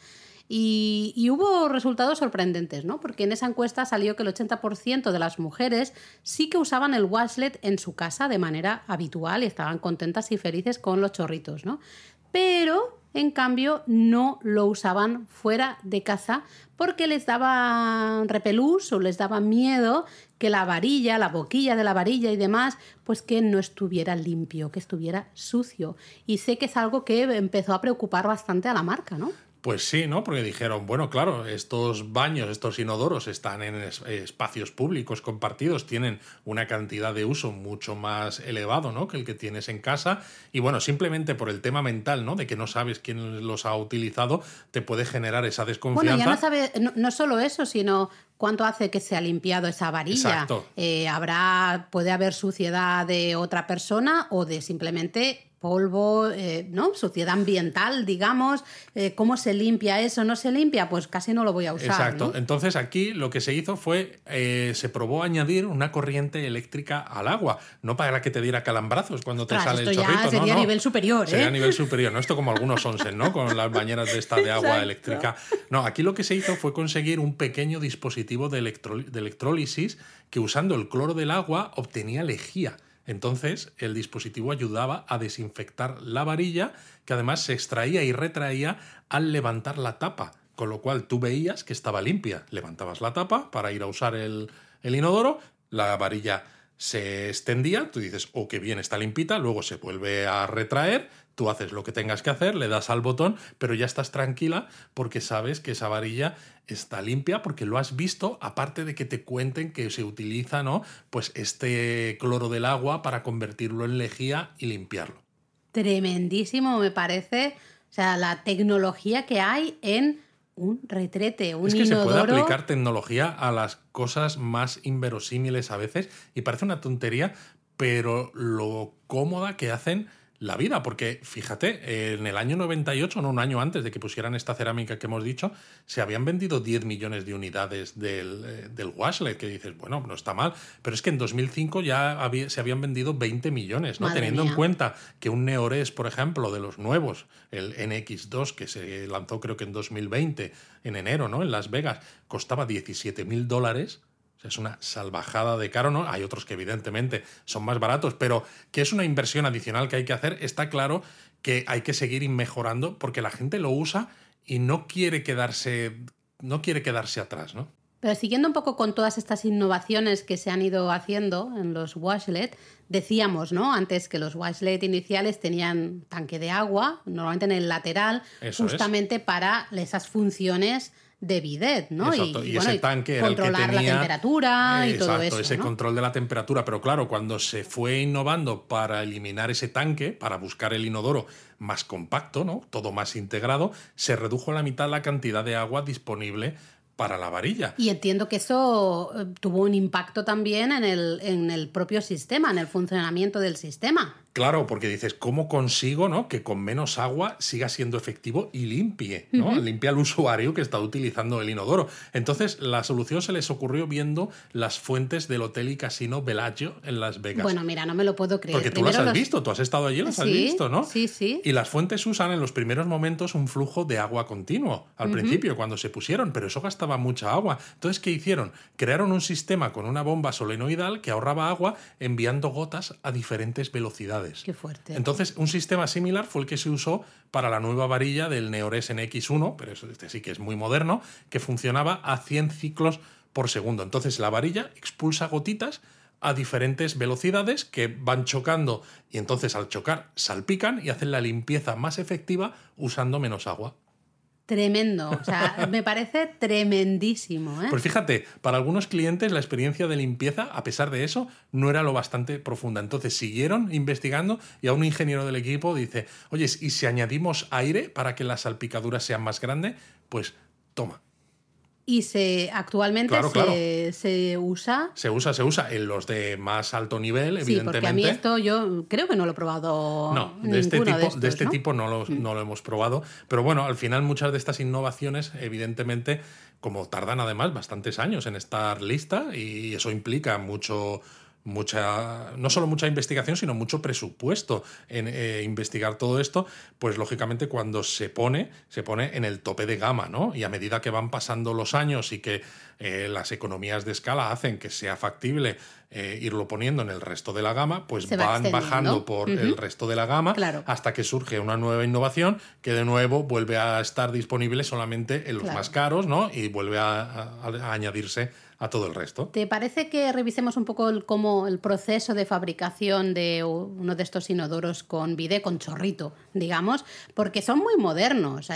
y, hubo resultados sorprendentes, ¿no? Porque en esa encuesta salió que el 80% de las mujeres sí que usaban el washlet en su casa de manera habitual y estaban contentas y felices con los chorritos, ¿no? Pero, en cambio, no lo usaban fuera de casa porque les daba repelús o les daba miedo que la varilla, la boquilla de la varilla y demás, pues que no estuviera limpio, que estuviera sucio. Y sé que es algo que empezó a preocupar bastante a la marca, ¿no? Pues sí, ¿no? Porque dijeron, bueno, claro, estos baños, estos inodoros están en espacios públicos compartidos, tienen una cantidad de uso mucho más elevado, ¿no? Que el que tienes en casa. Y bueno, simplemente por el tema mental, ¿no? De que no sabes quién los ha utilizado, te puede generar esa desconfianza. Bueno, ya no sabes, no, solo eso, sino cuánto hace que se ha limpiado esa varilla. Eh, habrá, puede haber suciedad de otra persona o de simplemente polvo, eh, ¿no? Suciedad ambiental, digamos. Eh, ¿Cómo se limpia eso? ¿No se limpia? Pues casi no lo voy a usar. Exacto. Entonces aquí lo que se hizo fue, eh, se probó añadir una corriente eléctrica al agua, no para que te diera calambrazos cuando te sale el chorrito. Ya sería a nivel superior, Sería a nivel superior, ¿no? Esto como algunos onsen, ¿no? Con las bañeras de esta de agua eléctrica. No, aquí lo que se hizo fue conseguir un pequeño dispositivo de, de electrólisis que usando el cloro del agua obtenía lejía. Entonces, el dispositivo ayudaba a desinfectar la varilla, que además se extraía y retraía al levantar la tapa, con lo cual tú veías que estaba limpia. Levantabas la tapa para ir a usar el, inodoro, la varilla se extendía, tú dices, oh, qué bien, está limpita, luego se vuelve a retraer, tú haces lo que tengas que hacer, le das al botón, pero ya estás tranquila porque sabes que esa varilla está limpia porque lo has visto, aparte de que te cuenten que se utiliza, ¿no? Pues este cloro del agua para convertirlo en lejía y limpiarlo. Tremendísimo, me parece. O sea, la tecnología que hay en un retrete, un Es que se puede aplicar tecnología a las cosas más inverosímiles a veces y parece una tontería, pero lo cómoda que hacen la vida, porque fíjate, en el año 98, no un año antes de que pusieran esta cerámica que hemos dicho, se habían vendido 10 millones de unidades del, eh, del washlet, que dices, bueno, no está mal, pero es que en 2005 ya había, se habían vendido 20 millones, ¿no? Teniendo en cuenta que un Neores, por ejemplo, de los nuevos, el NX2, que se lanzó creo que en 2020, en enero, ¿no? En Las Vegas, costaba 17 mil dólares es una salvajada de caro, ¿no? Hay otros que evidentemente son más baratos, pero que es una inversión adicional que hay que hacer, está claro que hay que seguir mejorando porque la gente lo usa y no quiere quedarse, no quiere quedarse atrás, ¿no? Pero siguiendo un poco con todas estas innovaciones que se han ido haciendo en los washlet, decíamos, ¿no? Antes que los washlet iniciales tenían tanque de agua, normalmente en el lateral, justamente para esas funciones de bidet, ¿no? y, ese tanque era controlar el que la temperatura y todo eso. ese control de la temperatura. Pero claro, cuando se fue innovando para eliminar ese tanque, para buscar el inodoro más compacto, ¿no? Todo más integrado, se redujo a la mitad la cantidad de agua disponible para la varilla. Y entiendo que eso eh, tuvo un impacto también en el, en el propio sistema, en el funcionamiento del sistema. Claro, porque dices, ¿cómo consigo ¿no? que con menos agua siga siendo efectivo y limpie? ¿no? Limpia al usuario que está utilizando el inodoro. Entonces, la solución se les ocurrió viendo las fuentes del hotel y casino Bellagio en Las Vegas. Bueno, mira, no me lo puedo creer. Porque tú las has visto, tú has estado allí, las has visto, ¿no? Sí, sí. Y las fuentes usan en los primeros momentos un flujo de agua continuo, al principio, cuando se pusieron, pero eso gastaba mucha agua. Entonces, ¿qué hicieron? Crearon un sistema con una bomba solenoidal que ahorraba agua enviando gotas a diferentes velocidades. Qué fuerte. Entonces, un sistema similar fue el que se usó para la nueva varilla del Neores NX1, pero este sí que es muy moderno, que funcionaba a 100 ciclos por segundo. Entonces, la varilla expulsa gotitas a diferentes velocidades que van chocando y entonces al chocar salpican y hacen la limpieza más efectiva usando menos agua. Tremendo, o sea, me parece tremendísimo. ¿eh? Pues fíjate, para algunos clientes la experiencia de limpieza, a pesar de eso, no era lo bastante profunda. Entonces siguieron investigando y a un ingeniero del equipo dice, oye, ¿y si añadimos aire para que las salpicaduras sean más grandes? Pues toma, y se actualmente se, usa. Se usa, se usa en los de más alto nivel, evidentemente. Sí, porque a mí esto yo creo que no lo he probado. No, de este tipo, de, este tipo no lo, mm. no lo hemos probado. Pero bueno, al final muchas de estas innovaciones, evidentemente, como tardan además bastantes años en estar lista, y eso implica mucho mucha, no solo mucha investigación, sino mucho presupuesto en eh, investigar todo esto, pues lógicamente cuando se pone, se pone en el tope de gama, ¿no? Y a medida que van pasando los años y que eh, las economías de escala hacen que sea factible eh, irlo poniendo en el resto de la gama, pues van bajando por el resto de la gama hasta que surge una nueva innovación que de nuevo vuelve a estar disponible solamente en los más caros, ¿no? Y vuelve a, añadirse a todo el resto. ¿Te parece que revisemos un poco el, cómo el proceso de fabricación de uno de estos inodoros con bidé, con chorrito, digamos? Porque son muy modernos.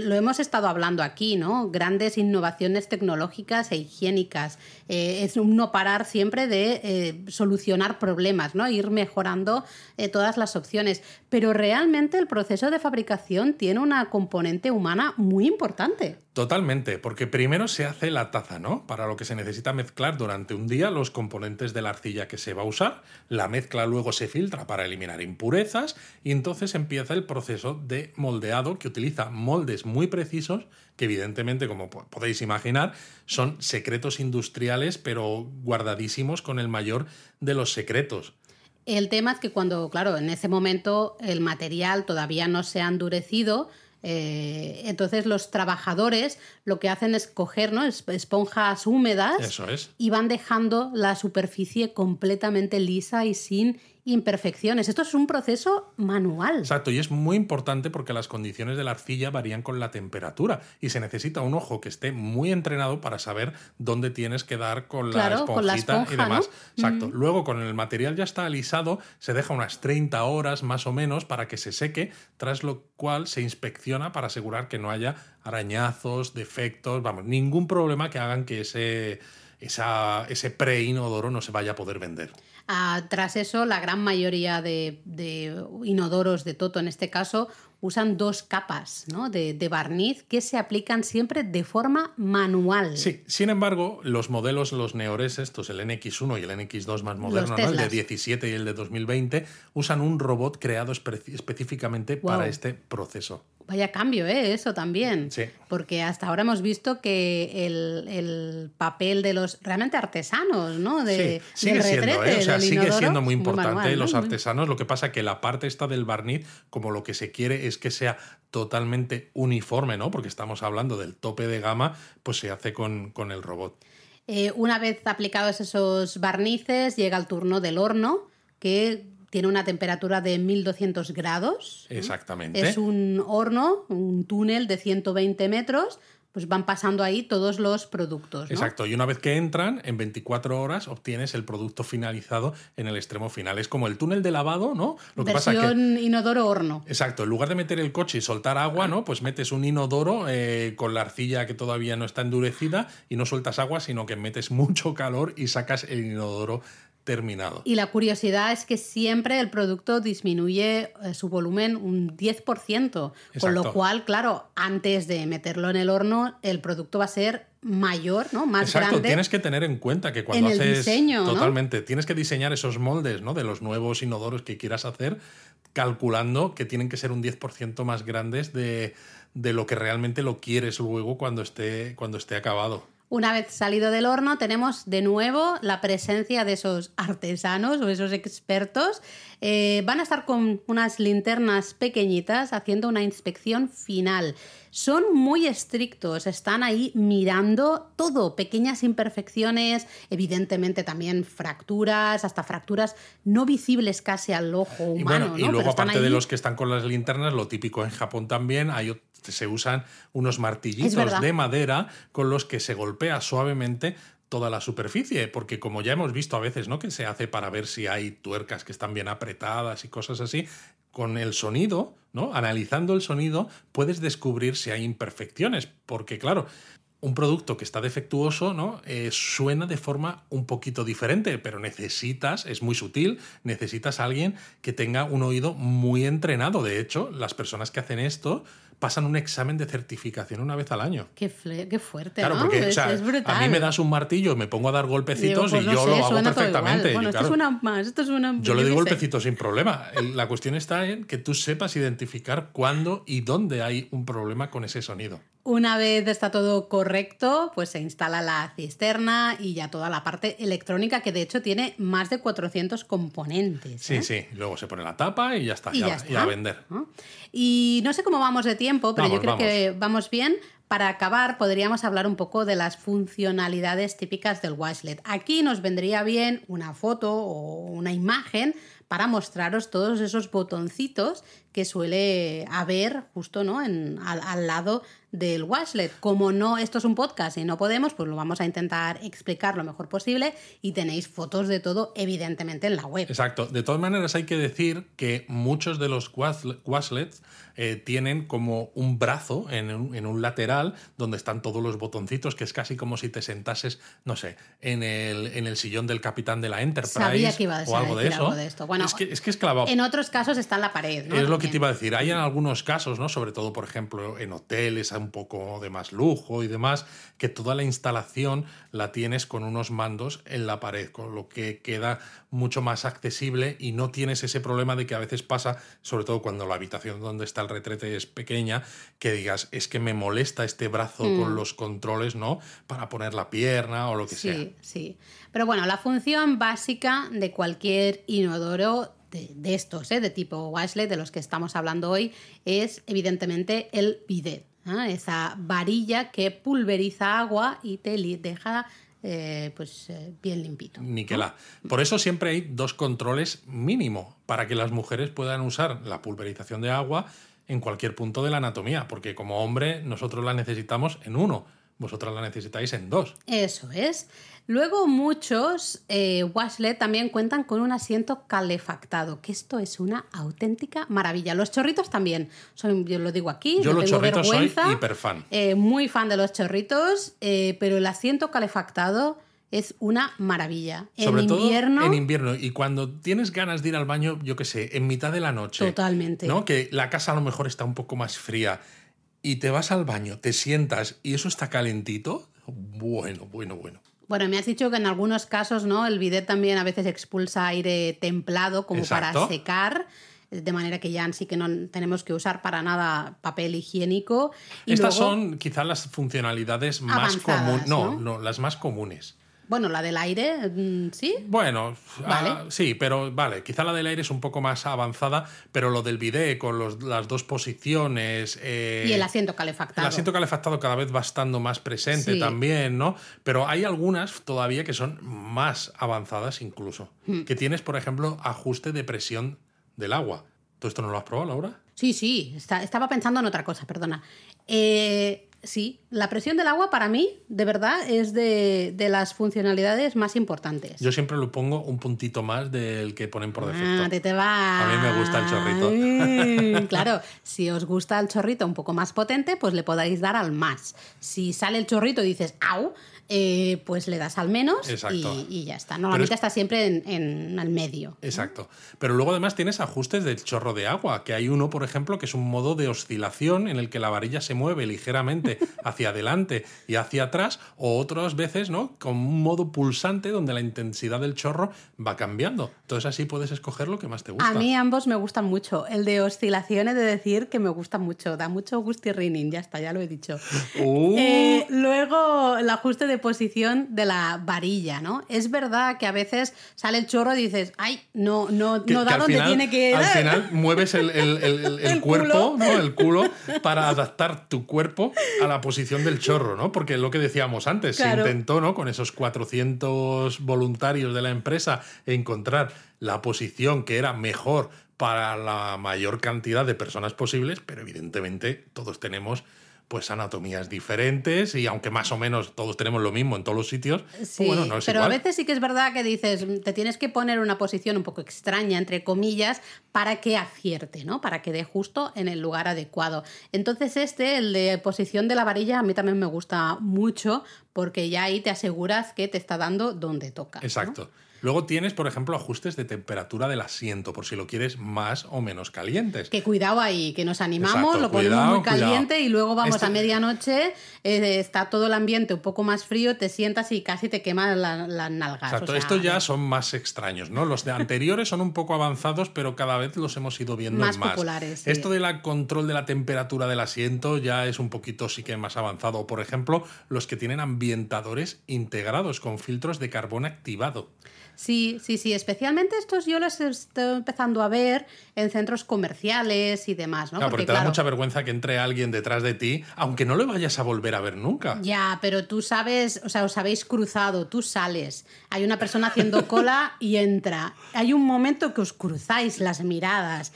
lo hemos estado hablando aquí, ¿no? Grandes innovaciones tecnológicas e higiénicas. Eh, es un no parar siempre de eh, solucionar problemas, ¿no? Ir mejorando eh, todas las opciones. Pero realmente el proceso de fabricación tiene una componente humana muy importante. Totalmente, porque primero se hace la taza, ¿no? Para lo que se necesita mezclar durante un día los componentes de la arcilla que se va a usar. La mezcla luego se filtra para eliminar impurezas y entonces empieza el proceso de moldeado que utiliza moldes muy precisos que evidentemente, como podéis imaginar, son secretos industriales pero guardadísimos con el mayor de los secretos. El tema es que cuando, claro, en ese momento el material todavía no se ha endurecido, eh, entonces los trabajadores lo que hacen es coger ¿no? esponjas húmedas y van dejando la superficie completamente lisa y sin imperfecciones. Esto es un proceso manual. Exacto, y es muy importante porque las condiciones de la arcilla varían con la temperatura y se necesita un ojo que esté muy entrenado para saber dónde tienes que dar con la esponjita y demás. Exacto. Luego, con el material ya está alisado, se deja unas 30 horas más o menos para que se seque, tras lo cual se inspecciona para asegurar que no haya arañazos, defectos, vamos, ningún problema que hagan que ese, esa, ese pre-inodoro no se vaya a poder vender. Ah, tras eso, la gran mayoría de, inodoros de Toto, en este caso, usan dos capas de, barniz que se aplican siempre de forma manual. Sí, sin embargo, los modelos, los Neores, estos, el NX1 y el NX2 más moderno, el de 17 y el de 2020, usan un robot creado específicamente para este proceso. Vaya cambio, ¿eh? Eso también. Sí. Porque hasta ahora hemos visto que el, papel de los realmente artesanos, ¿no? De, sí, sigue siendo, ¿eh? o sea, sigue siendo muy importante los artesanos. Lo que pasa que la parte esta del barniz, como lo que se quiere es que sea totalmente uniforme, ¿no? Porque estamos hablando del tope de gama, pues se hace con, el robot. Eh, una vez aplicados esos barnices, llega el turno del horno, que tiene una temperatura de 1200 grados. Exactamente. Es un horno, un túnel de 120 metros, pues van pasando ahí todos los productos. Exacto, y una vez que entran, en 24 horas obtienes el producto finalizado en el extremo final. Es como el túnel de lavado, ¿no? Lo que Versión pasa que... inodoro horno. Exacto, en lugar de meter el coche y soltar agua, ¿no? Pues metes un inodoro eh, con la arcilla que todavía no está endurecida y no sueltas agua, sino que metes mucho calor y sacas el inodoro terminado. Y la curiosidad es que siempre el producto disminuye eh, su volumen un 10%, con lo cual, claro, antes de meterlo en el horno, el producto va a ser mayor, ¿no? Más Exacto, tienes que tener en cuenta que cuando haces totalmente, tienes que diseñar esos moldes, ¿no? De los nuevos inodoros que quieras hacer, calculando que tienen que ser un 10% más grandes de, de, lo que realmente lo quieres luego cuando esté, cuando esté acabado. Una vez salido del horno, tenemos de nuevo la presencia de esos artesanos o esos expertos. Eh, van a estar con unas linternas pequeñitas haciendo una inspección final. Son muy estrictos, están ahí mirando todo, pequeñas imperfecciones, evidentemente también fracturas, hasta fracturas no visibles casi al ojo humano. Y, luego, aparte de los que están con las linternas, lo típico en Japón también, hay se usan unos martillitos de madera con los que se golpea suavemente toda la superficie, porque como ya hemos visto a veces, ¿no? Que se hace para ver si hay tuercas que están bien apretadas y cosas así, con el sonido, ¿no? Analizando el sonido, puedes descubrir si hay imperfecciones, porque claro, un producto que está defectuoso, ¿no? Eh, suena de forma un poquito diferente, pero necesitas, es muy sutil, necesitas a alguien que tenga un oído muy entrenado. De hecho, las personas que hacen esto pasan un examen de certificación una vez al año. Qué, qué fuerte, claro, porque es, a mí me das un martillo, me pongo a dar golpecitos y pues yo lo hago perfectamente. Bueno, esto, suena más, esto suena Yo le doy golpecitos sin problema. La cuestión está en que tú sepas identificar cuándo y dónde hay un problema con ese sonido. Una vez está todo correcto, pues se instala la cisterna y ya toda la parte electrónica, que de hecho tiene más de 400 componentes. Sí, ¿eh? sí. Luego se pone la tapa y ya está, y ya, a vender. Y no sé cómo vamos de tiempo, pero yo creo que vamos bien. Para acabar, podríamos hablar un poco de las funcionalidades típicas del Washlet. Aquí nos vendría bien una foto o una imagen para mostraros todos esos botoncitos que suele haber justo ¿no? en, al, lado del washlet. Como no, esto es un podcast y no podemos, pues lo vamos a intentar explicar lo mejor posible y tenéis fotos de todo, evidentemente, en la web. Exacto. De todas maneras, hay que decir que muchos de los washlets eh, tienen como un brazo en un, lateral donde están todos los botoncitos, que es casi como si te sentases, no sé, en el, en el sillón del capitán de la Enterprise que iba a o algo de eso. Bueno, es que es, que es clavado. En otros casos está en la pared. ¿no? Es lo que te iba a decir. Hay en algunos casos, ¿no? sobre todo, por ejemplo, en hoteles, un poco de más lujo y demás, que toda la instalación la tienes con unos mandos en la pared, con lo que queda mucho más accesible y no tienes ese problema de que a veces pasa, sobre todo cuando la habitación donde está el retrete es pequeña, que digas, es que me molesta este brazo con mm. los controles, ¿no? Para poner la pierna o lo que sea. Sí, sí. Pero bueno, la función básica de cualquier inodoro de, estos, ¿eh? de tipo washlet, de los que estamos hablando hoy, es evidentemente el bidet. Esa varilla que pulveriza agua y te deja eh, pues eh, bien limpito. Niquela. Por eso siempre hay dos controles mínimo para que las mujeres puedan usar la pulverización de agua en cualquier punto de la anatomía, porque como hombre nosotros la necesitamos en uno, vosotras la necesitáis en dos. Eso es. Luego muchos eh, washlet también cuentan con un asiento calefactado, que esto es una auténtica maravilla. Los chorritos también, soy, yo lo digo aquí, yo los chorritos soy hiper fan. Eh, muy fan de los chorritos, eh, pero el asiento calefactado es una maravilla. Sobre en todo invierno. En invierno. Y cuando tienes ganas de ir al baño, yo qué sé, en mitad de la noche. Totalmente. ¿no? Que la casa a lo mejor está un poco más fría. Y te vas al baño, te sientas y eso está calentito. Bueno, bueno, bueno. Bueno, me has dicho que en algunos casos, ¿no? El bidet también a veces expulsa aire templado como para secar de manera que ya sí que no tenemos que usar para nada papel higiénico. Estas son quizás las funcionalidades más comunes. no, no, las más comunes. Bueno, la del aire, mm, ¿sí? Bueno, ah, sí, pero vale, quizá la del aire es un poco más avanzada, pero lo del bidet con las dos posiciones... Eh, y el asiento calefactado. El asiento calefactado cada vez va estando más presente también, ¿no? Pero hay algunas todavía que son más avanzadas incluso. Hmm. Que tienes, por ejemplo, ajuste de presión del agua. ¿Tú esto no lo has probado, Laura? Sí, sí, estaba pensando en otra cosa, perdona. Eh, sí, la presión del agua para mí, de verdad, es de, las funcionalidades más importantes. Yo siempre lo pongo un puntito más del que ponen por defecto. Ah, te, te va. A mí me gusta el chorrito. claro, si os gusta el chorrito un poco más potente, pues le podáis dar al más. Si sale el chorrito y dices, ¡au! Eh, pues le das al menos y, ya está. Normalmente está siempre en, el medio. Exacto. Pero luego además tienes ajustes del chorro de agua, que hay uno, por ejemplo, que es un modo de oscilación en el que la varilla se mueve ligeramente hacia adelante y hacia atrás, o otras veces, ¿no? Con un modo pulsante donde la intensidad del chorro va cambiando. Entonces así puedes escoger lo que más te gusta. A mí ambos me gustan mucho. El de oscilación he de decir que me gusta mucho. Da mucho gustirrining, ya está, ya lo he dicho. Uh. Eh, luego el ajuste de posición de la varilla, ¿no? Es verdad que a veces sale el chorro y dices, ay, no, no, no da donde tiene que ir. Al final mueves el, el, cuerpo, ¿no? El culo, para adaptar tu cuerpo a la posición del chorro, ¿no? Porque lo que decíamos antes, se intentó, ¿no? Con esos 400 voluntarios de la empresa encontrar la posición que era mejor para la mayor cantidad de personas posibles, pero evidentemente todos tenemos pues anatomías diferentes y aunque más o menos todos tenemos lo mismo en todos los sitios, pues bueno, no es pero a veces sí que es verdad que dices, te tienes que poner una posición un poco extraña, entre comillas, para que acierte, ¿no? Para que dé justo en el lugar adecuado. Entonces este, el de posición de la varilla, a mí también me gusta mucho porque ya ahí te aseguras que te está dando donde toca. Exacto. Luego tienes, por ejemplo, ajustes de temperatura del asiento, por si lo quieres más o menos calientes. Que cuidado ahí, que nos animamos, lo ponemos muy caliente y luego vamos este a medianoche, eh, está todo el ambiente un poco más frío, te sientas y casi te quemas las nalgas. Exacto, estos ya son más extraños, ¿no? Los de anteriores son un poco avanzados, pero cada vez los hemos ido viendo más. Más populares. Esto del control de la temperatura del asiento ya es un poquito sí que más avanzado. Por ejemplo, los que tienen ambientadores integrados con filtros de carbón activado. Sí, sí, sí. Especialmente estos yo los estoy empezando a ver en centros comerciales y demás, ¿no? Claro, porque, te da mucha vergüenza que entre alguien detrás de ti, aunque no lo vayas a volver a ver nunca. Ya, pero tú sabes, o sea, os habéis cruzado, tú sales, hay una persona haciendo cola y entra. Hay un momento que os cruzáis las miradas.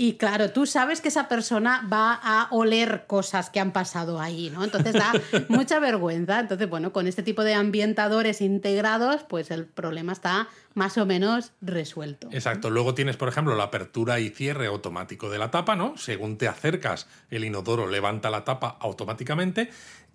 Y claro, tú sabes que esa persona va a oler cosas que han pasado ahí, ¿no? Entonces da mucha vergüenza. Entonces, bueno, con este tipo de ambientadores integrados, pues el problema está más o menos resuelto. Exacto. Luego tienes, por ejemplo, la apertura y cierre automático de la tapa, ¿no? Según te acercas, el inodoro levanta la tapa automáticamente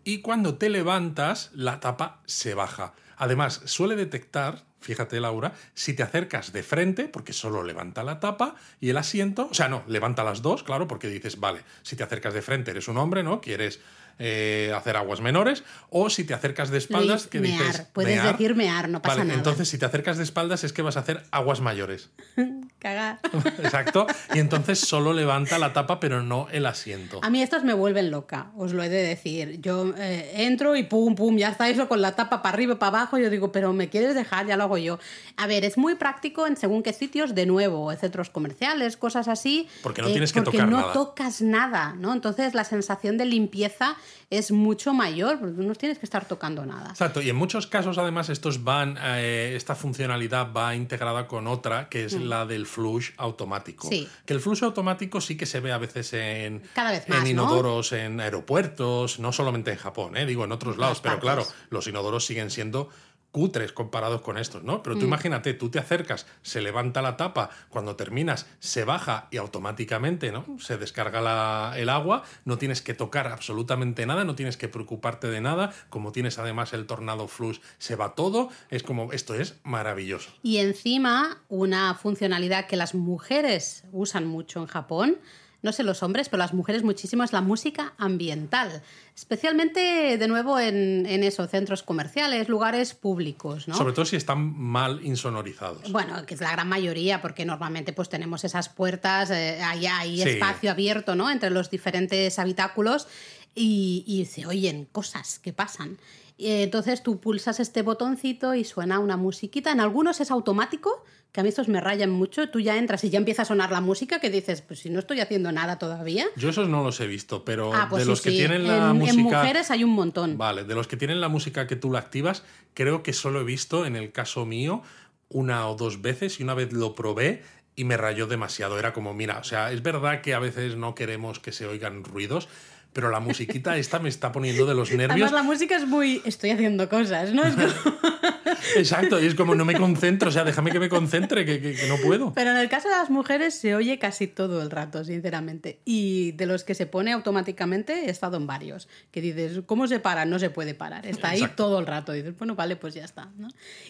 y cuando te levantas, la tapa se baja. Además, suele detectar, fíjate Laura, si te acercas de frente, porque solo levanta la tapa y el asiento, o sea, no, levanta las dos, claro, porque dices, vale, si te acercas de frente eres un hombre, ¿no? Quieres eh, hacer aguas menores, o si te acercas de espaldas, que dices. Puedes decir mear, no pasa nada. Entonces, si te acercas de espaldas, es que vas a hacer aguas mayores. Cagar. Exacto. Y entonces solo levanta la tapa, pero no el asiento. A mí estos me vuelven loca, os lo he de decir. Yo eh, entro y pum, pum, ya está eso con la tapa para arriba y para abajo. Yo digo, pero me quieres dejar, ya lo hago yo. A ver, es muy práctico en según qué sitios, de nuevo, centros comerciales, cosas así. Porque no tienes que eh, tocar nada. Porque no tocas nada, ¿no? Entonces la sensación de limpieza es mucho mayor, porque no tienes que estar tocando nada. Exacto, y en muchos casos además estos van, eh, esta funcionalidad va integrada con otra, que es mm. la del flush automático. Que el flush automático sí que se ve a veces en, en inodoros, en aeropuertos, no solamente en Japón, eh, digo en otros lados, pero claro, los inodoros siguen siendo cutres comparados con estos, ¿no? Pero tú mm. imagínate, tú te acercas, se levanta la tapa, cuando terminas se baja y automáticamente, ¿no? Se descarga el agua, no tienes que tocar absolutamente nada, no tienes que preocuparte de nada, como tienes además el tornado flush, se va todo, es como, esto es maravilloso. Y encima, una funcionalidad que las mujeres usan mucho en Japón, no sé los hombres, pero las mujeres muchísimo, es la música ambiental. Especialmente, de nuevo, en, en esos centros comerciales, lugares públicos. ¿no? Sobre todo si están mal insonorizados. Bueno, que es la gran mayoría, porque normalmente pues tenemos esas puertas, eh, allá hay espacio abierto ¿no? entre los diferentes habitáculos y, y se oyen cosas que pasan. Entonces tú pulsas este botoncito y suena una musiquita. En algunos es automático, que a mí estos me rayan mucho. Tú ya entras y ya empieza a sonar la música que dices, pues si no estoy haciendo nada todavía. Yo esos no los he visto, pero ah, pues de los que tienen la música. En mujeres hay un montón. Vale, de los que tienen la música que tú la activas, creo que solo he visto en el caso mío una o dos veces y una vez lo probé y me rayó demasiado. Era como, mira, o sea, es verdad que a veces no queremos que se oigan ruidos, pero la musiquita esta me está poniendo de los nervios. Además, la música es muy. Estoy haciendo cosas, ¿no? Exacto, y es como no me concentro, o sea, déjame que me concentre, que, no puedo. Pero en el caso de las mujeres se oye casi todo el rato, sinceramente. Y de los que se pone automáticamente he estado en varios. Que dices, ¿cómo se para? No se puede parar. Está ahí todo el rato. dices, bueno, vale, pues ya está.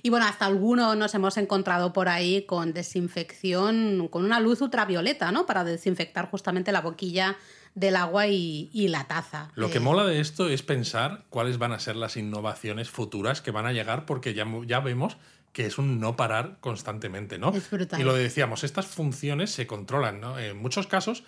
Y bueno, hasta algunos nos hemos encontrado por ahí con desinfección, con una luz ultravioleta, ¿no? Para desinfectar justamente la boquilla del agua y, la taza. Lo que eh, mola de esto es pensar cuáles van a ser las innovaciones futuras que van a llegar, porque ya, ya vemos que es un no parar constantemente, ¿no? Es brutal. Y lo decíamos, estas funciones se controlan, ¿no? En muchos casos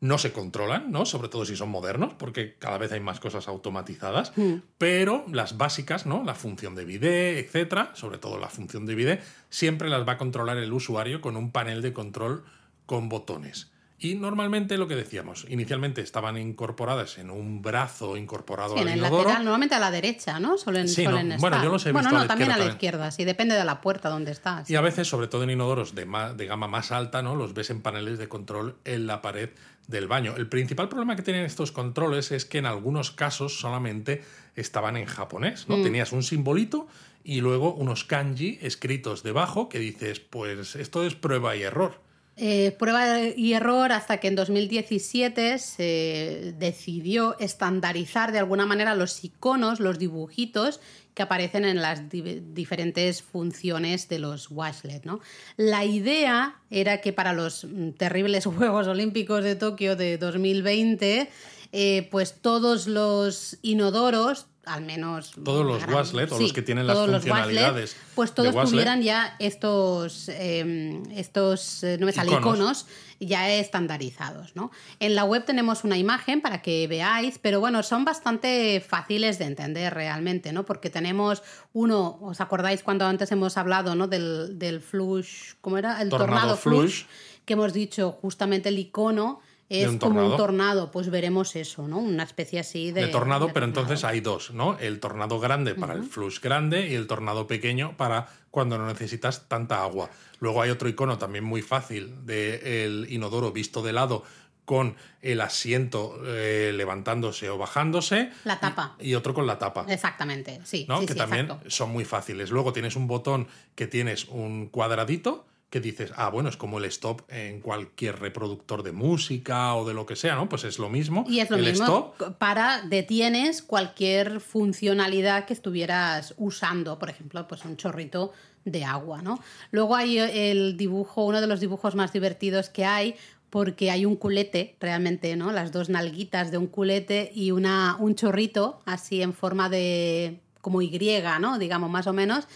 no se controlan, ¿no? Sobre todo si son modernos, porque cada vez hay más cosas automatizadas, hmm. pero las básicas, ¿no? La función de bidet, etcétera, sobre todo la función de bidet, siempre las va a controlar el usuario con un panel de control con botones. Y normalmente lo que decíamos, inicialmente estaban incorporadas en un brazo incorporado sí, al en el lateral, normalmente a la derecha, ¿no? Suelen, sí, estar. Bueno, yo los he visto Bueno, no, también a la izquierda, sí, depende de la puerta donde estás. Y a veces, sobre todo en inodoros de, de gama más alta, ¿no? Los ves en paneles de control en la pared del baño. El principal problema que tienen estos controles es que en algunos casos solamente estaban en japonés, ¿no? Mm. Tenías un simbolito y luego unos kanji escritos debajo que dices, pues esto es prueba y error. Eh, prueba y error hasta que en 2017 se decidió estandarizar de alguna manera los iconos, los dibujitos que aparecen en las diferentes funciones de los washlet. ¿no? La idea era que para los mm, terribles Juegos Olímpicos de Tokio de 2020, eh, pues todos los inodoros al menos todos los Waslet o los que tienen las funcionalidades pues todos tuvieran ya estos em, estos eh, no me sale iconos. ya estandarizados ¿no? en la web tenemos una imagen para que veáis pero bueno son bastante fáciles de entender realmente no porque tenemos uno os acordáis cuando antes hemos hablado no del, del flush cómo era el tornado, flush, que hemos dicho justamente el icono es como un tornado, pues veremos eso, ¿no? Una especie así de... de tornado, pero entonces hay dos, ¿no? El tornado grande para el flush grande y el tornado pequeño para cuando no necesitas tanta agua. Luego hay otro icono también muy fácil del inodoro visto de lado con el asiento eh, levantándose o bajándose. La tapa. Y, otro con la tapa. Exactamente, sí. que también son muy fáciles. Luego tienes un botón que tienes un cuadradito que dices, ah, bueno, es como el stop en cualquier reproductor de música o de lo que sea, ¿no? Pues es lo mismo. Y es lo mismo para detienes cualquier funcionalidad que estuvieras usando, por ejemplo, pues un chorrito de agua, ¿no? Luego hay el dibujo, uno de los dibujos más divertidos que hay, porque hay un culete, realmente, ¿no? Las dos nalguitas de un culete y una, un chorrito, así en forma de como Y, ¿no? Digamos, más o menos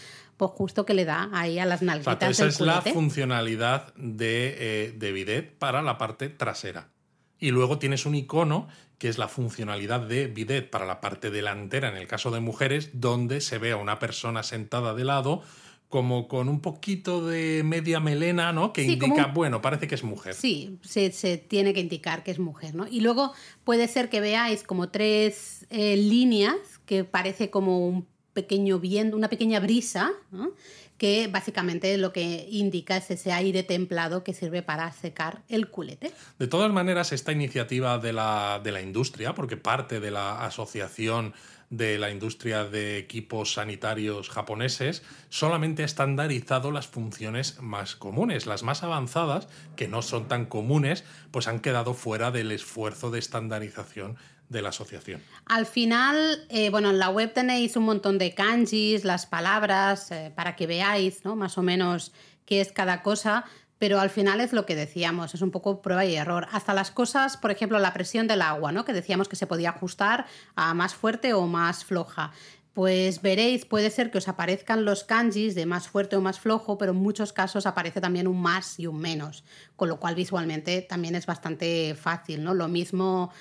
pues justo que le da ahí a las nalguitas. esa es la funcionalidad de, eh, de bidet para la parte trasera. Y luego tienes un icono que es la funcionalidad de bidet para la parte delantera, en el caso de mujeres, donde se ve a una persona sentada de lado como con un poquito de media melena, ¿no? Que indica, bueno, parece que es mujer. Sí, se, tiene que indicar que es mujer, ¿no? Y luego puede ser que veáis como tres eh, líneas que parece como un pequeño viento, una pequeña brisa, que básicamente lo que indica es ese aire templado que sirve para secar el culete. De todas maneras, esta iniciativa de la, de la industria, porque parte de la asociación de la industria de equipos sanitarios japoneses solamente ha estandarizado las funciones más comunes. Las más avanzadas, que no son tan comunes, pues han quedado fuera del esfuerzo de estandarización de la asociación. Al final, eh, bueno, en la web tenéis un montón de kanjis, las palabras, eh, para que veáis, ¿no? Más o menos qué es cada cosa, pero al final es lo que decíamos, es un poco prueba y error. Hasta las cosas, por ejemplo, la presión del agua, ¿no? Que decíamos que se podía ajustar a más fuerte o más floja. Pues veréis, puede ser que os aparezcan los kanjis de más fuerte o más flojo, pero en muchos casos aparece también un más y un menos, con lo cual visualmente también es bastante fácil, ¿no? Lo mismo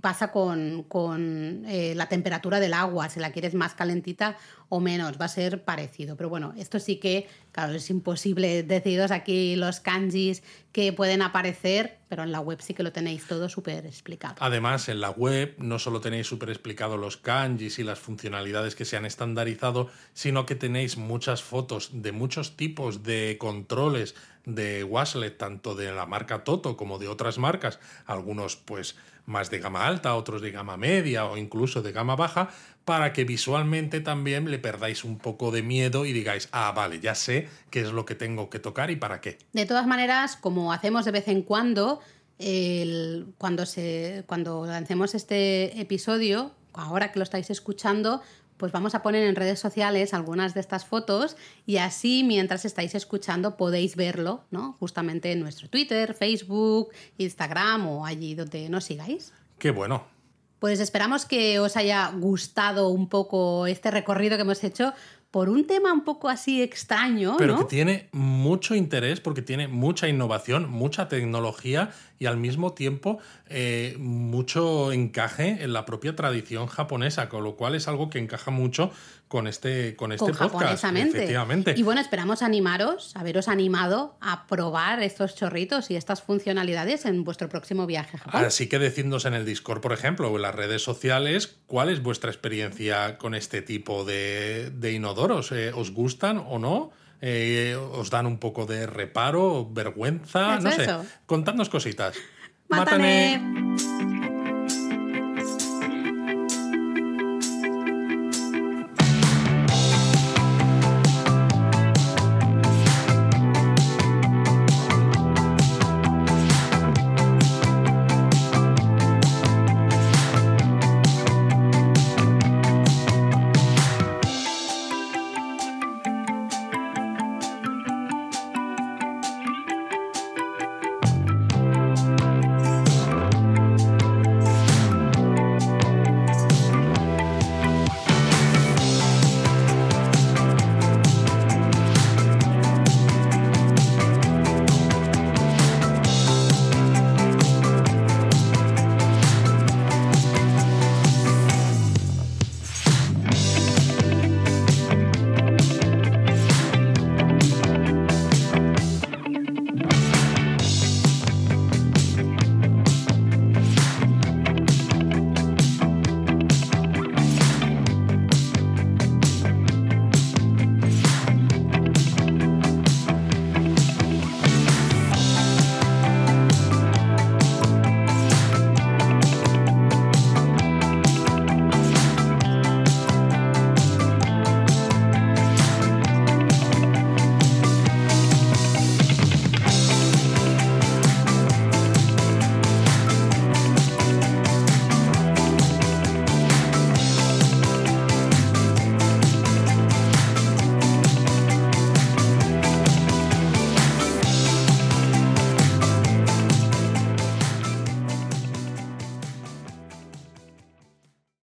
pasa con, eh, la temperatura del agua, si la quieres más calentita o menos, va a ser parecido. Pero bueno, esto sí que, claro, es imposible deciros aquí los kanjis que pueden aparecer, pero en la web sí que lo tenéis todo súper explicado. Además, en la web no solo tenéis súper explicado los kanjis y las funcionalidades que se han estandarizado, sino que tenéis muchas fotos de muchos tipos de controles de Waslet, tanto de la marca Toto como de otras marcas, algunos pues más de gama alta, otros de gama media o incluso de gama baja, para que visualmente también le perdáis un poco de miedo y digáis, ah, vale, ya sé qué es lo que tengo que tocar y para qué. De todas maneras, como hacemos de vez en cuando, cuando, se, cuando lancemos este episodio, ahora que lo estáis escuchando, pues vamos a poner en redes sociales algunas de estas fotos y así mientras estáis escuchando podéis verlo, ¿no? Justamente en nuestro Twitter, Facebook, Instagram o allí donde nos sigáis. Qué bueno. Pues esperamos que os haya gustado un poco este recorrido que hemos hecho por un tema un poco así extraño. Pero que tiene mucho interés porque tiene mucha innovación, mucha tecnología y al mismo tiempo eh, mucho encaje en la propia tradición japonesa, con lo cual es algo que encaja mucho con este, con este podcast. Efectivamente. Y bueno, esperamos animaros, haberos animado a probar estos chorritos y estas funcionalidades en vuestro próximo viaje a Japón. Así que decidnos en el Discord, por ejemplo, o en las redes sociales, cuál es vuestra experiencia con este tipo de, de inodoros. Eh, ¿Os gustan o no? Eh, ¿Os dan un poco de reparo, vergüenza? no sé. Contadnos cositas. Mátane.